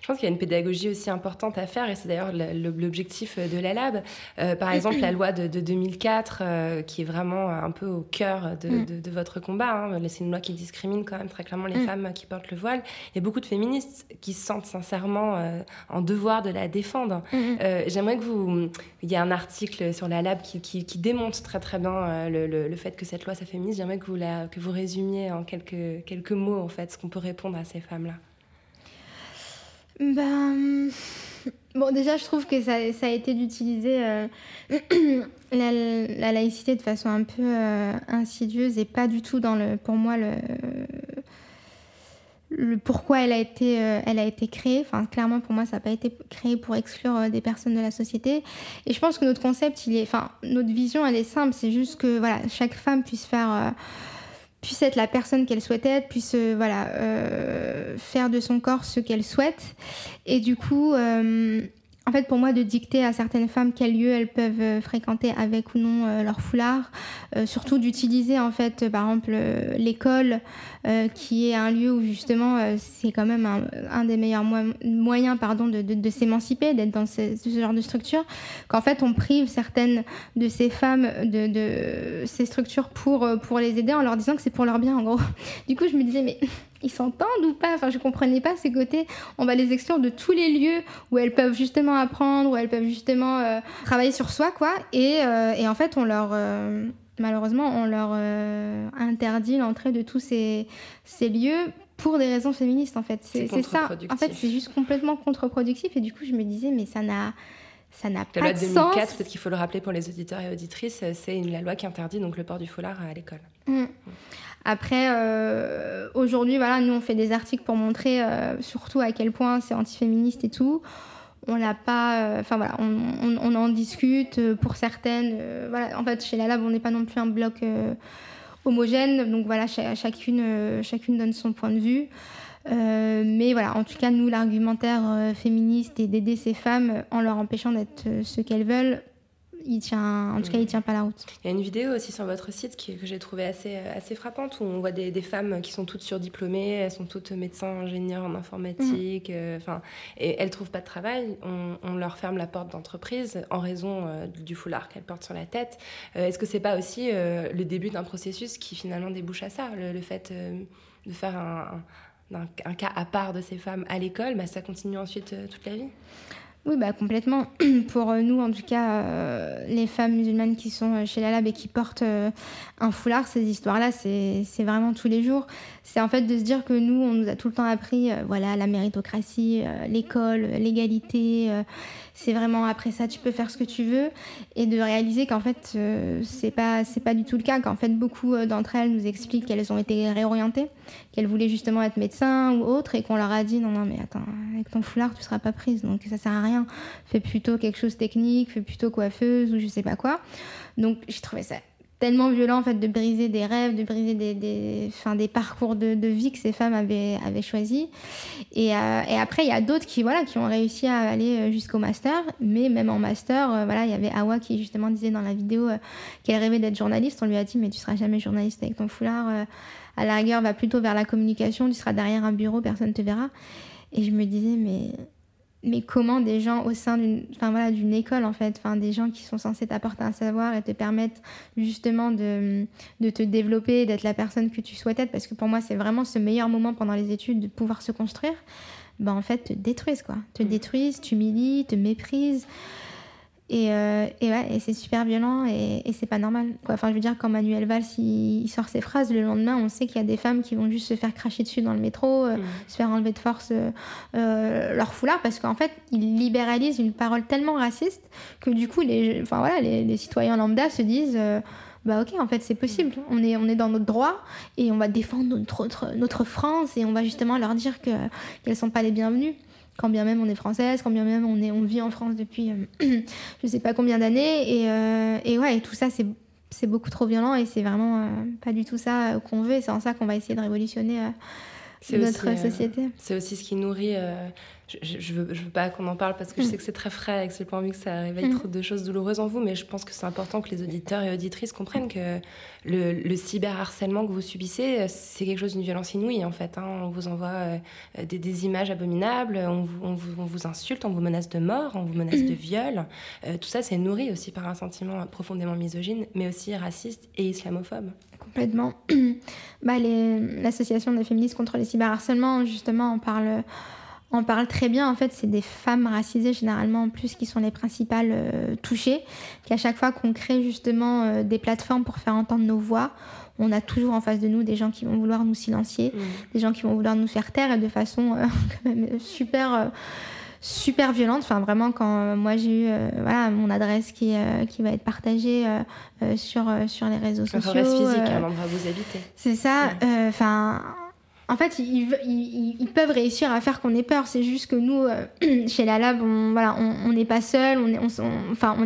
Je pense qu'il y a une pédagogie aussi importante à faire et c'est d'ailleurs le- le- l'objectif de la Lab. Euh, par exemple, la loi de, de 2004, euh, qui est vraiment un peu au cœur de, Mm. de- de votre combat. hein. C'est une loi qui discrimine quand même très clairement les Mm. femmes qui portent le voile. Il y a beaucoup de féministes qui se sentent sincèrement euh, en devoir de la défendre. Euh, J'aimerais que vous... Il y a un article sur la Lab qui, qui- qui démontre très très bien euh, le, le- le fait que cette loi soit féministe. J'aimerais que vous, la, que vous résumiez en quelques, quelques mots en fait ce qu'on peut répondre à ces femmes-là. Ben, bon, déjà, je trouve que ça, ça a été d'utiliser euh, [CLEARS THROAT] la, la laïcité de façon un peu euh, insidieuse et pas du tout dans le, pour moi, le, le pourquoi elle a été, euh, elle a été créée. Enfin, clairement, pour moi, ça n'a pas été créé pour exclure des personnes de la société. Et je pense que notre concept, il est, enfin, notre vision, elle est simple. C'est juste que voilà, chaque femme puisse faire. Puisse être la personne qu'elle souhaite être, puisse euh, voilà, euh, faire de son corps ce qu'elle souhaite. Et du coup, euh, en fait, pour moi, de dicter à certaines femmes quel lieu elles peuvent euh, fréquenter avec ou non euh, leur foulard, euh, surtout d'utiliser en fait, par exemple, l'école, qui est un lieu où justement c'est quand même un, des meilleurs mo- moyens pardon, de, s'émanciper, d'être dans ce, genre de structure, qu'en fait on prive certaines de ces femmes de, ces structures pour les aider en leur disant que c'est pour leur bien en gros. Du coup, je me disais, mais ils s'entendent ou pas? Enfin, je comprenais pas ces côtés. On va les exclure de tous les lieux où elles peuvent justement apprendre, où elles peuvent justement euh, travailler sur soi, quoi. Et, euh, et en fait, on leur, euh, malheureusement, on leur interdit l'entrée de tous ces, ces lieux pour des raisons féministes, en fait. C'est ça. En fait, c'est juste complètement contre-productif. Et du coup, je me disais, mais ça n'a, ça n'a La pas loi de de 2004, sens. peut-être qu'il faut le rappeler pour les auditeurs et auditrices, c'est la loi qui interdit donc le port du foulard à l'école. Mm. Après, euh, aujourd'hui, voilà, nous on fait des articles pour montrer euh, surtout à quel point c'est antiféministe et tout. On l'a pas, euh, enfin voilà, on, en discute pour certaines. voilà, en fait, chez la Lab, on n'est pas non plus un bloc homogène, donc voilà, cha- chacune, chacune donne son point de vue. Mais voilà, en tout cas, nous, l'argumentaire féministe et d'aider ces femmes en leur empêchant d'être ce qu'elles veulent, il tient, en tout cas, il tient pas la route. Il y a une vidéo aussi sur votre site qui, que j'ai trouvée assez, assez frappante où on voit des, des femmes qui sont toutes surdiplômées, elles sont toutes médecins, ingénieurs en informatique, euh, enfin, et elles trouvent pas de travail. On, on leur ferme la porte d'entreprise en raison euh, du foulard qu'elles portent sur la tête. Euh, Est-ce que c'est pas aussi le début d'un processus qui finalement débouche à ça, le, le fait de faire un, un, un cas à part de ces femmes à l'école, bah, ça continue ensuite euh, toute la vie. Oui, bah, complètement. [CLEARS THROAT] Pour euh, nous, en tout cas, euh, les femmes musulmanes qui sont euh, chez la Lab et qui portent un foulard, ces histoires-là, c'est vraiment tous les jours. C'est en fait de se dire que nous, on nous a tout le temps appris, euh, voilà, la méritocratie, euh, l'école, euh, l'égalité. euh, c'est vraiment après ça, tu peux faire ce que tu veux. Et de réaliser qu'en fait, c'est pas, c'est pas du tout le cas. Qu'en fait, beaucoup d'entre elles nous expliquent qu'elles ont été réorientées, qu'elles voulaient justement être médecins ou autres, et qu'on leur a dit non, non, mais attends, avec ton foulard, tu seras pas prise, donc ça sert à rien. Fais plutôt quelque chose technique, fais plutôt coiffeuse ou je sais pas quoi. Donc, j'ai trouvé ça tellement violent en fait de briser des rêves, de briser des, des, enfin, des parcours de, de vie que ces femmes avaient, avaient choisi. Et, euh, et après, il y a d'autres qui, voilà, qui ont réussi à aller euh, jusqu'au master, mais même en master, euh, voilà, il y avait Awa qui justement disait dans la vidéo qu'elle rêvait d'être journaliste. On lui a dit, mais tu seras jamais journaliste avec ton foulard. à la rigueur, va plutôt vers la communication, tu seras derrière un bureau, personne te verra. Et je me disais, mais mais comment des gens au sein d'une enfin voilà d'une école en fait enfin des gens qui sont censés t'apporter un savoir et te permettre justement de, de te développer d'être la personne que tu souhaites être parce que pour moi c'est vraiment ce meilleur moment pendant les études de pouvoir se construire bah en fait te détruisent quoi. Te détruisent t'humilient te méprisent et, euh, et ouais, et c'est super violent et, et c'est pas normal. Quoi. Enfin, je veux dire, quand Manuel Valls il, il sort ses phrases, le lendemain, on sait qu'il y a des femmes qui vont juste se faire cracher dessus dans le métro, euh, se faire enlever de force euh, leur foulard, parce qu'en fait, il libéralise une parole tellement raciste que du coup, les, enfin, voilà, les, les citoyens lambda se disent. bah ok, en fait c'est possible. On est, on est dans notre droit et on va défendre notre, notre, notre France et on va justement leur dire que qu'elles sont pas les bienvenues quand bien même on est française, quand bien même on, est, on vit en France depuis euh, [CLEARS THROAT] je sais pas combien d'années. Et, euh, et ouais, et tout ça, c'est, c'est beaucoup trop violent et c'est vraiment euh, pas du tout ça euh, qu'on veut. Et c'est en ça qu'on va essayer de révolutionner notre aussi, société. C'est aussi ce qui nourrit. Euh, je, je, veux, je veux pas qu'on en parle parce que je sais que c'est très frais et que j'ai pas envie que ça réveille Mm. trop de choses douloureuses en vous, mais je pense que c'est important que les auditeurs et auditrices comprennent que le, le cyberharcèlement que vous subissez, euh, c'est quelque chose d'une violence inouïe en fait. hein. On vous envoie euh, des, des images abominables, on vous, on, vous, on vous insulte, on vous menace de mort, on vous menace de viol. Euh, tout ça, c'est nourri aussi par un sentiment profondément misogyne, mais aussi raciste et islamophobe. Complètement. [CLEARS THROAT] bah, l'association des féministes contre les cyberharcèlements, justement, on parle, on parle très bien. En fait, c'est des femmes racisées, généralement, en plus, qui sont les principales euh, touchées. Qu'à chaque fois qu'on crée, justement, euh, des plateformes pour faire entendre nos voix, on a toujours en face de nous des gens qui vont vouloir nous silencier, des gens qui vont vouloir nous faire taire et de façon euh, [LAUGHS] quand même super. euh, super violente enfin vraiment quand euh, moi j'ai eu euh, voilà mon adresse qui euh, qui va être partagée euh, euh, sur euh, sur les réseaux sociaux adresse physique, euh, où vous habitez. c'est ça. Enfin, en fait, ils, peuvent réussir à faire qu'on ait peur. C'est juste que nous, euh, [CLEARS THROAT] chez la Lab, on n'est pas seul. On est,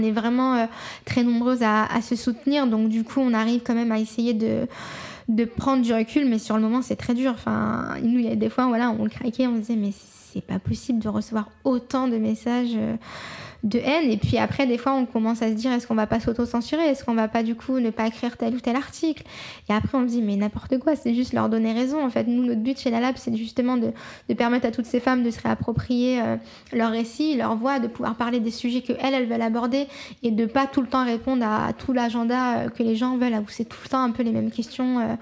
est vraiment euh, très nombreuses à, se soutenir. Donc, du coup, on arrive quand même à essayer de prendre du recul, mais sur le moment, c'est très dur. Nous, il y a des fois, voilà, on craquait, on se disait, mais c'est pas possible de recevoir autant de messages. euh, de haine. Et puis après, des fois, on commence à se dire est-ce qu'on va pas s'auto-censurer? Est-ce qu'on va pas du coup ne pas écrire tel ou tel article? Et après, on se dit mais n'importe quoi, c'est juste leur donner raison. En fait, nous, notre but chez la Lab, c'est justement de, de, permettre à toutes ces femmes de se réapproprier euh, leur récit, leur voix, de pouvoir parler des sujets que elles, elles veulent aborder et de pas tout le temps répondre à, tout l'agenda euh, que les gens veulent, où c'est tout le temps un peu les mêmes questions. Euh,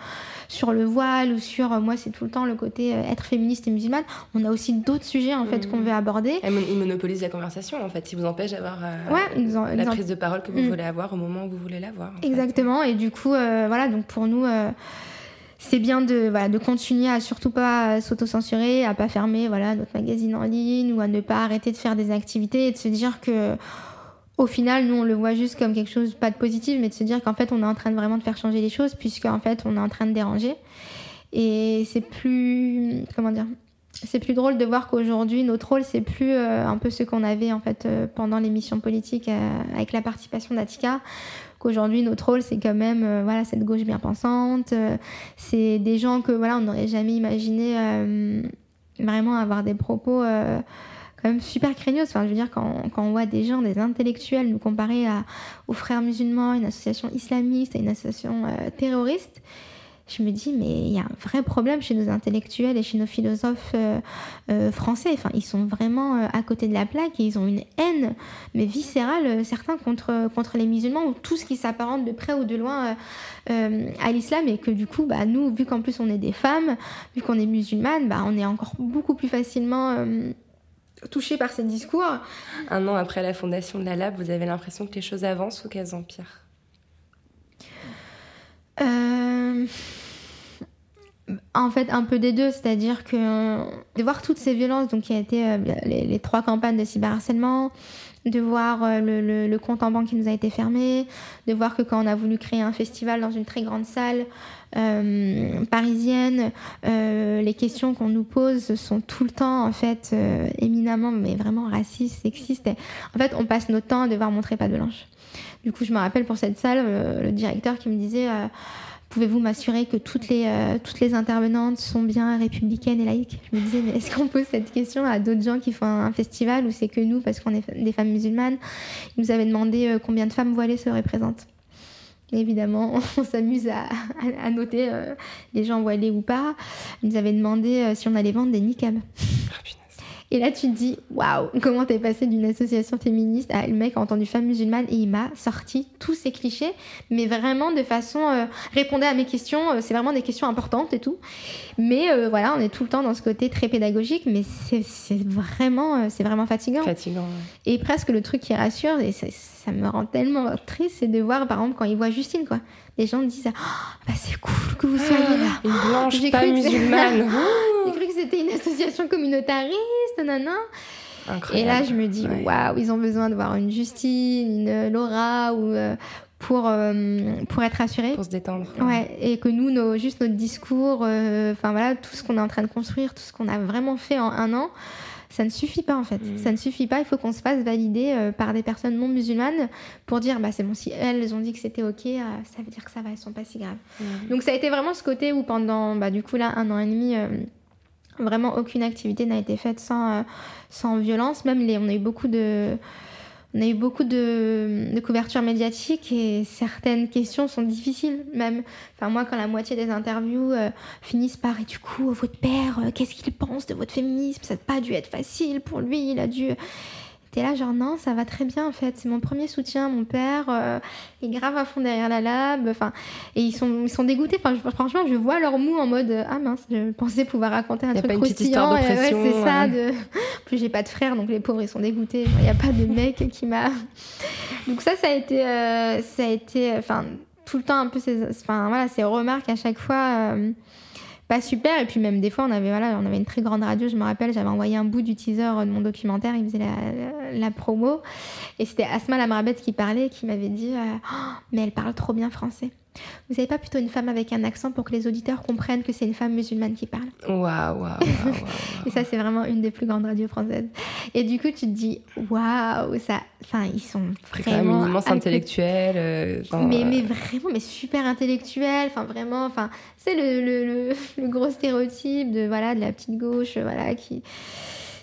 sur le voile ou sur moi c'est tout le temps le côté être féministe et musulmane on a aussi d'autres sujets en fait mmh. qu'on veut aborder ils monopolisent la conversation en fait ils vous empêchent d'avoir ouais, la prise de parole que vous mmh. voulez avoir au moment où vous voulez l'avoir exactement et du coup voilà donc pour nous c'est bien de, voilà, de continuer à surtout pas s'auto-censurer, à pas fermer voilà, notre magazine en ligne ou à ne pas arrêter de faire des activités et de se dire que au final, nous, on le voit juste comme quelque chose, pas de positif, mais de se dire qu'en fait, on est en train de vraiment de faire changer les choses, puisqu'en fait, on est en train de déranger. Et c'est plus, comment dire, c'est plus drôle de voir qu'aujourd'hui, notre rôle, c'est plus euh, un peu ce qu'on avait en fait euh, pendant l'émission politique euh, avec la participation d'Atika, qu'aujourd'hui notre rôle c'est quand même euh, voilà cette gauche bien pensante c'est des gens que voilà on n'aurait jamais imaginé vraiment avoir des propos quand même super craignos. Enfin je veux dire quand, quand, on voit des gens des intellectuels nous comparer aux frères musulmans une association islamiste à une association terroriste je me dis, mais il y a un vrai problème chez nos intellectuels et chez nos philosophes euh, euh, français. Enfin, ils sont vraiment euh, à côté de la plaque et ils ont une haine, mais viscérale, certains, contre, contre les musulmans ou tout ce qui s'apparente de près ou de loin à l'islam. Et que du coup, bah, nous, vu qu'en plus on est des femmes, vu qu'on est musulmanes, bah, on est encore beaucoup plus facilement touchés par ces discours. Un an après la fondation de la Lab, vous avez l'impression que les choses avancent ou qu'elles empirent? Euh, en fait, un peu des deux, c'est-à-dire que de voir toutes ces violences, donc qui a été euh, les, trois campagnes de cyberharcèlement, de voir euh, le, compte en banque qui nous a été fermé, de voir que quand on a voulu créer un festival dans une très grande salle parisienne, les questions qu'on nous pose sont tout le temps en fait éminemment, mais vraiment racistes, sexistes. en fait, on passe notre temps à devoir montrer pas de blanche. Du coup, je me rappelle pour cette salle, euh, le directeur qui me disait euh, Pouvez-vous m'assurer que toutes les, euh, toutes les intervenantes sont bien républicaines et laïques? Je me disais Mais est-ce qu'on pose cette question à d'autres gens qui font un, festival ou c'est que nous, parce qu'on est des femmes musulmanes? Ils nous avaient demandé combien de femmes voilées se représentent. évidemment, [LAUGHS] on s'amuse à, à, noter les gens voilés ou pas. Ils nous avaient demandé si on allait vendre des niqabs. Ah, et là, tu te dis, waouh, [LAUGHS] comment t'es passé d'une association féministe à le mec a entendu femme musulmane et il m'a sorti tous ces clichés, mais vraiment de façon euh, répondait à mes questions. Euh, c'est vraiment des questions importantes et tout. Mais euh, voilà, on est tout le temps dans ce côté très pédagogique, mais c'est vraiment, c'est vraiment fatigant. Fatigant. Et presque le truc qui rassure, et ça me rend tellement triste, c'est de voir, par exemple, quand ils voient Justine, quoi les gens disent ah, bah c'est cool que vous soyez là. Une blanche pas musulmane. [LAUGHS] J'ai cru que c'était une association communautariste, nanana. Et là, je me dis waouh, ils ont besoin de voir une Justine, une Laura ou euh, pour euh, pour être rassurés. Pour se détendre. Ouais. Et que nous, nos, juste notre discours, euh, voilà, tout ce qu'on est en train de construire, tout ce qu'on a vraiment fait en un an ça ne suffit pas en fait. Mm. Ça ne suffit pas. Il faut qu'on se fasse valider euh, par des personnes non musulmanes pour dire bah c'est bon si elles ont dit que c'était ok, euh, ça veut dire que ça va, elles sont pas si graves. Mm. Donc ça a été vraiment ce côté où pendant bah, du coup là un an et demi. Euh, vraiment aucune activité n'a été faite sans, sans violence. Même les, on a eu beaucoup de, on a eu beaucoup de, couverture médiatique et certaines questions sont difficiles même. Enfin moi quand la moitié des interviews euh, finissent par et du coup votre père euh, qu'est-ce qu'il pense de votre féminisme? Ça n'a pas dû être facile pour lui il a dû T'es là genre non ça va très bien en fait. C'est mon premier soutien mon père euh, est grave à fond derrière la lab enfin et ils sont ils sont dégoûtés. Enfin franchement je vois leur mou en mode ah mince je pensais pouvoir raconter un truc pas une petite histoire c'est ça de [LAUGHS] plus j'ai pas de frère donc les pauvres ils sont dégoûtés. Il n'y a pas de mec qui m'a [LAUGHS] donc ça ça a été euh, ça a été enfin tout le temps un peu ces enfin voilà ces remarques à chaque fois euh, pas super. Et puis même des fois, on avait, voilà, on avait une très grande radio, je me rappelle, j'avais envoyé un bout du teaser de mon documentaire, il faisait la, promo. Et c'était Asma Lamrabet qui parlait, qui m'avait dit euh, oh, Mais elle parle trop bien français. Vous n'avez pas plutôt une femme avec un accent pour que les auditeurs comprennent que c'est une femme musulmane qui parle [LAUGHS] Waouh, waouh, Et ça, c'est vraiment une des plus grandes radios françaises. Et du coup, tu te dis, waouh, ça. Enfin, ils sont vraiment. Quand immense intellectuel. Euh, mais, mais vraiment, mais super intellectuel. Enfin, vraiment, enfin, c'est le, le, le, gros stéréotype de, voilà, de la petite gauche, voilà, qui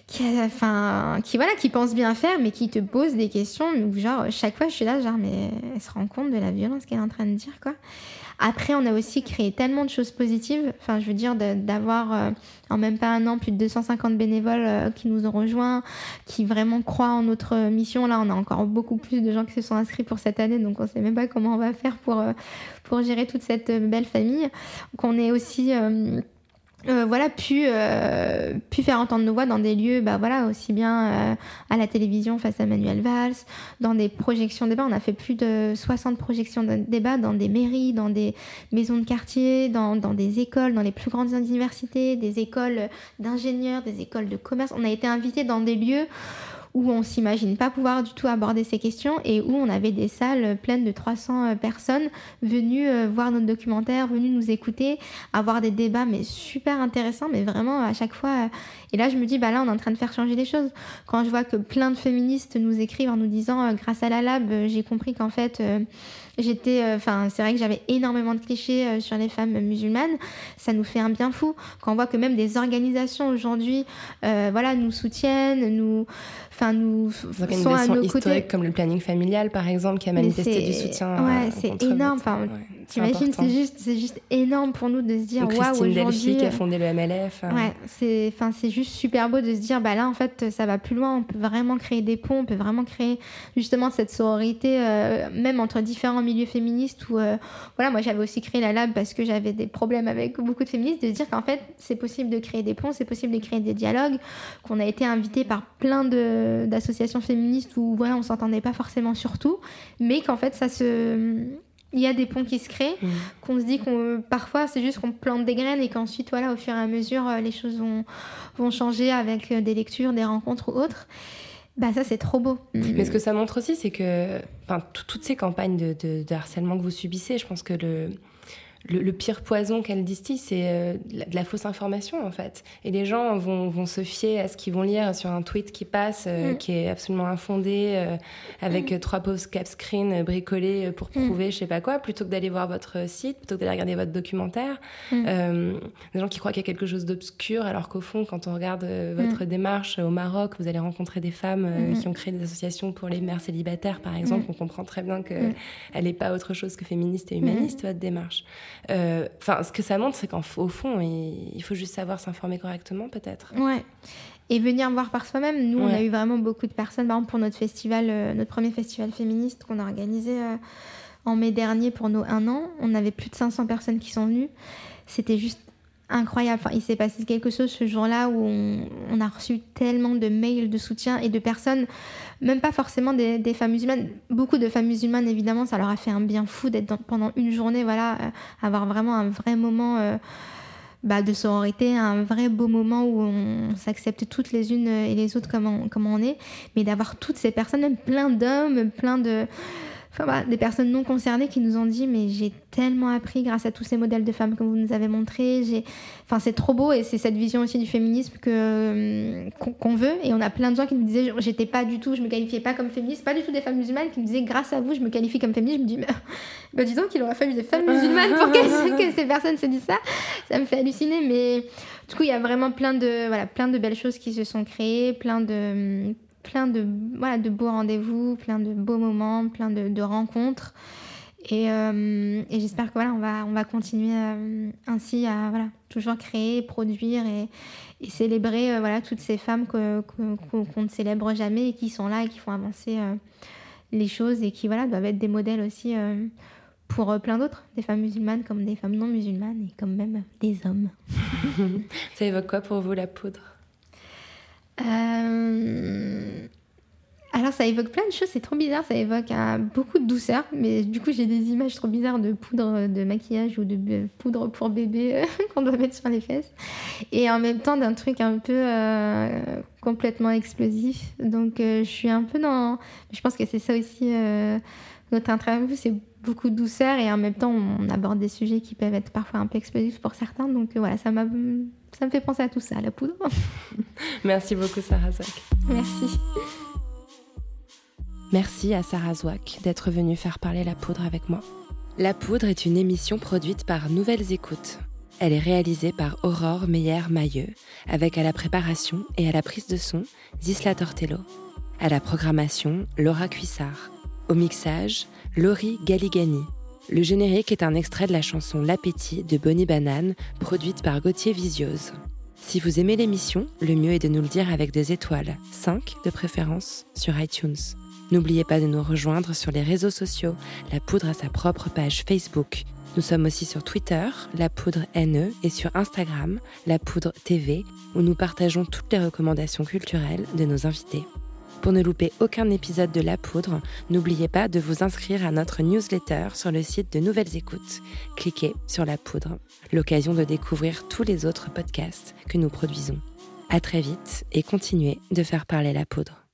qui, enfin, qui voilà, qui pense bien faire, mais qui te pose des questions. Genre, chaque fois, je suis là, genre, mais elle se rend compte de la violence qu'elle est en train de dire, quoi. Après, on a aussi créé tellement de choses positives. Enfin, je veux dire, d'avoir euh, en même pas un an plus de 250 bénévoles euh, qui nous ont rejoints, qui vraiment croient en notre mission. Là, on a encore beaucoup plus de gens qui se sont inscrits pour cette année, donc on sait même pas comment on va faire pour, euh, pour gérer toute cette belle famille. Donc, on est aussi euh, voilà, pu, euh, pu faire entendre nos voix dans des lieux, bah voilà, aussi bien euh, à la télévision face à Manuel Valls, dans des projections de débat. On a fait plus de 60 projections de débat dans des mairies, dans des maisons de quartier, dans, dans des écoles, dans les plus grandes universités, des écoles d'ingénieurs, des écoles de commerce. On a été invités dans des lieux où on s'imagine pas pouvoir du tout aborder ces questions et où on avait des salles pleines de 300 euh, personnes venues euh, voir notre documentaire, venues nous écouter, avoir des débats mais super intéressants, mais vraiment à chaque fois. Euh, et là, je me dis, bah là, on est en train de faire changer les choses. Quand je vois que plein de féministes nous écrivent en nous disant, grâce à la lab, j'ai compris qu'en fait, j'étais, enfin, c'est vrai que j'avais énormément de clichés sur les femmes musulmanes. Ça nous fait un bien fou quand on voit que même des organisations aujourd'hui, voilà, nous soutiennent, nous enfin nous sont à nos côtés. comme le planning familial par exemple qui a manifesté du soutien ouais euh, c'est énorme enfin T'imagines, c'est juste, c'est juste énorme pour nous de se dire, waouh, aujourd'hui. qui a fondé le MLF. Euh. Ouais, c'est, enfin, c'est juste super beau de se dire, bah là, en fait, ça va plus loin. On peut vraiment créer des ponts, on peut vraiment créer justement cette sororité, euh, même entre différents milieux féministes. Où, euh, voilà, moi, j'avais aussi créé la lab parce que j'avais des problèmes avec beaucoup de féministes, de dire qu'en fait, c'est possible de créer des ponts, c'est possible de créer des dialogues, qu'on a été invité par plein de, d'associations féministes où, voilà, on s'entendait pas forcément sur tout, mais qu'en fait, ça se il y a des ponts qui se créent, mm. qu'on se dit qu'on parfois c'est juste qu'on plante des graines et qu'ensuite voilà au fur et à mesure euh, les choses vont, vont changer avec euh, des lectures, des rencontres ou autres. Bah ça c'est trop beau. Mais ce que ça montre aussi c'est que toutes ces campagnes de, de, harcèlement que vous subissez, je pense que le, le, pire poison qu'elle distille, c'est euh, de la fausse information en fait. Et les gens vont, vont se fier à ce qu'ils vont lire sur un tweet qui passe, euh, mm. qui est absolument infondé, euh, avec mm. trois posts cap screen bricolés pour mm. prouver je sais pas quoi, plutôt que d'aller voir votre site, plutôt que d'aller regarder votre documentaire. des gens qui croient qu'il y a quelque chose d'obscur, alors qu'au fond, quand on regarde votre démarche au Maroc, vous allez rencontrer des femmes qui ont créé des associations pour les mères célibataires, par exemple. On comprend très bien qu'elle n'est pas autre chose que féministe et humaniste, votre démarche. Euh, enfin, ce que ça montre, c'est qu'au fond, il faut juste savoir s'informer correctement, peut-être. Ouais. Et venir voir par soi-même. Nous, on a eu vraiment beaucoup de personnes. Par exemple, pour notre festival, euh, notre premier festival féministe qu'on a organisé euh, en mai dernier pour nos un an, on avait plus de 500 personnes qui sont venues. C'était juste incroyable. Enfin, il s'est passé quelque chose ce jour-là où on, a reçu tellement de mails de soutien et de personnes, même pas forcément des, femmes musulmanes, beaucoup de femmes musulmanes évidemment, ça leur a fait un bien fou d'être pendant une journée, voilà, euh, avoir vraiment un vrai moment. Euh, bah, de sororité, un vrai beau moment où on s'accepte toutes les unes et les autres comme on, comme on est, mais d'avoir toutes ces personnes, même plein d'hommes, plein de, enfin, des personnes non concernées qui nous ont dit mais j'ai tellement appris grâce à tous ces modèles de femmes que vous nous avez montrés. J'ai, enfin c'est trop beau et c'est cette vision aussi du féminisme que hum, qu'on veut. Et on a plein de gens qui nous disaient j'étais pas du tout, je me qualifiais pas comme féministe, pas du tout des femmes musulmanes qui me disaient grâce à vous je me qualifie comme féministe. Je me dis mais [LAUGHS] bah, disons qu'il aurait fallu des femmes musulmanes pour [LAUGHS] que, ces personnes se disent ça. Ça me fait halluciner mais du coup il y a vraiment plein de voilà plein de belles choses qui se sont créées, plein de hum, plein de, voilà, de beaux rendez-vous, plein de beaux moments, plein de, rencontres. Et, euh, et j'espère que voilà, on va, on va continuer euh, ainsi à voilà, toujours créer, produire et, célébrer euh, voilà, toutes ces femmes qu'on ne célèbre jamais et qui sont là et qui font avancer les choses et qui voilà, doivent être des modèles aussi pour plein d'autres, des femmes musulmanes comme des femmes non musulmanes et comme même des hommes. [LAUGHS] Ça évoque quoi pour vous la poudre? Euh, alors ça évoque plein de choses, c'est trop bizarre, ça évoque beaucoup de douceur, mais du coup j'ai des images trop bizarres de poudre de maquillage ou de poudre pour bébé euh, [LAUGHS] qu'on doit mettre sur les fesses, et en même temps d'un truc un peu euh, complètement explosif. Donc je suis un peu dans... Je pense que c'est ça aussi notre interview, c'est beaucoup de douceur et en même temps on aborde des sujets qui peuvent être parfois un peu explosifs pour certains. Donc voilà, ça m'a ça me fait penser à tout ça, la poudre. [LAUGHS] Merci beaucoup, Sarah Zouak. Merci. Merci à Sarah Zouak d'être venue faire parler la poudre avec moi. La poudre est une émission produite par Nouvelles Écoutes. Elle est réalisée par Aurore Meyer-Mailleux, avec à la préparation et à la prise de son Zisla Tortello. À la programmation, Laura Cuissard. Au mixage, Laurie Galigani. Le générique est un extrait de la chanson L'appétit de Bonnie Banane, produite par Gauthier Visiose. Si vous aimez l'émission, le mieux est de nous le dire avec des étoiles, 5 de préférence, sur iTunes. N'oubliez pas de nous rejoindre sur les réseaux sociaux. La Poudre a sa propre page Facebook. Nous sommes aussi sur Twitter, La Poudre NE, et sur Instagram, La Poudre TV, où nous partageons toutes les recommandations culturelles de nos invités. Pour ne louper aucun épisode de La Poudre, n'oubliez pas de vous inscrire à notre newsletter sur le site de Nouvelles Écoutes. Cliquez sur La Poudre, l'occasion de découvrir tous les autres podcasts que nous produisons. À très vite et continuez de faire parler La Poudre.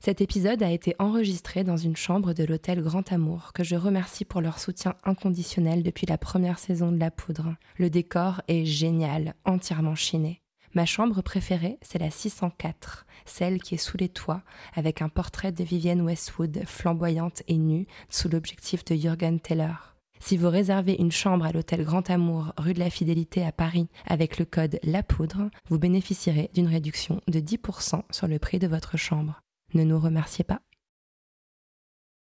Cet épisode a été enregistré dans une chambre de l'hôtel Grand Amour, que je remercie pour leur soutien inconditionnel depuis la première saison de La Poudre. Le décor est génial, entièrement chiné. Ma chambre préférée, c'est la 604, celle qui est sous les toits, avec un portrait de Vivienne Westwood, flamboyante et nue, sous l'objectif de Jürgen Teller. Si vous réservez une chambre à l'hôtel Grand Amour, rue de la Fidélité à Paris, avec le code La Poudre, vous bénéficierez d'une réduction de 10% sur le prix de votre chambre. Ne nous remerciez pas.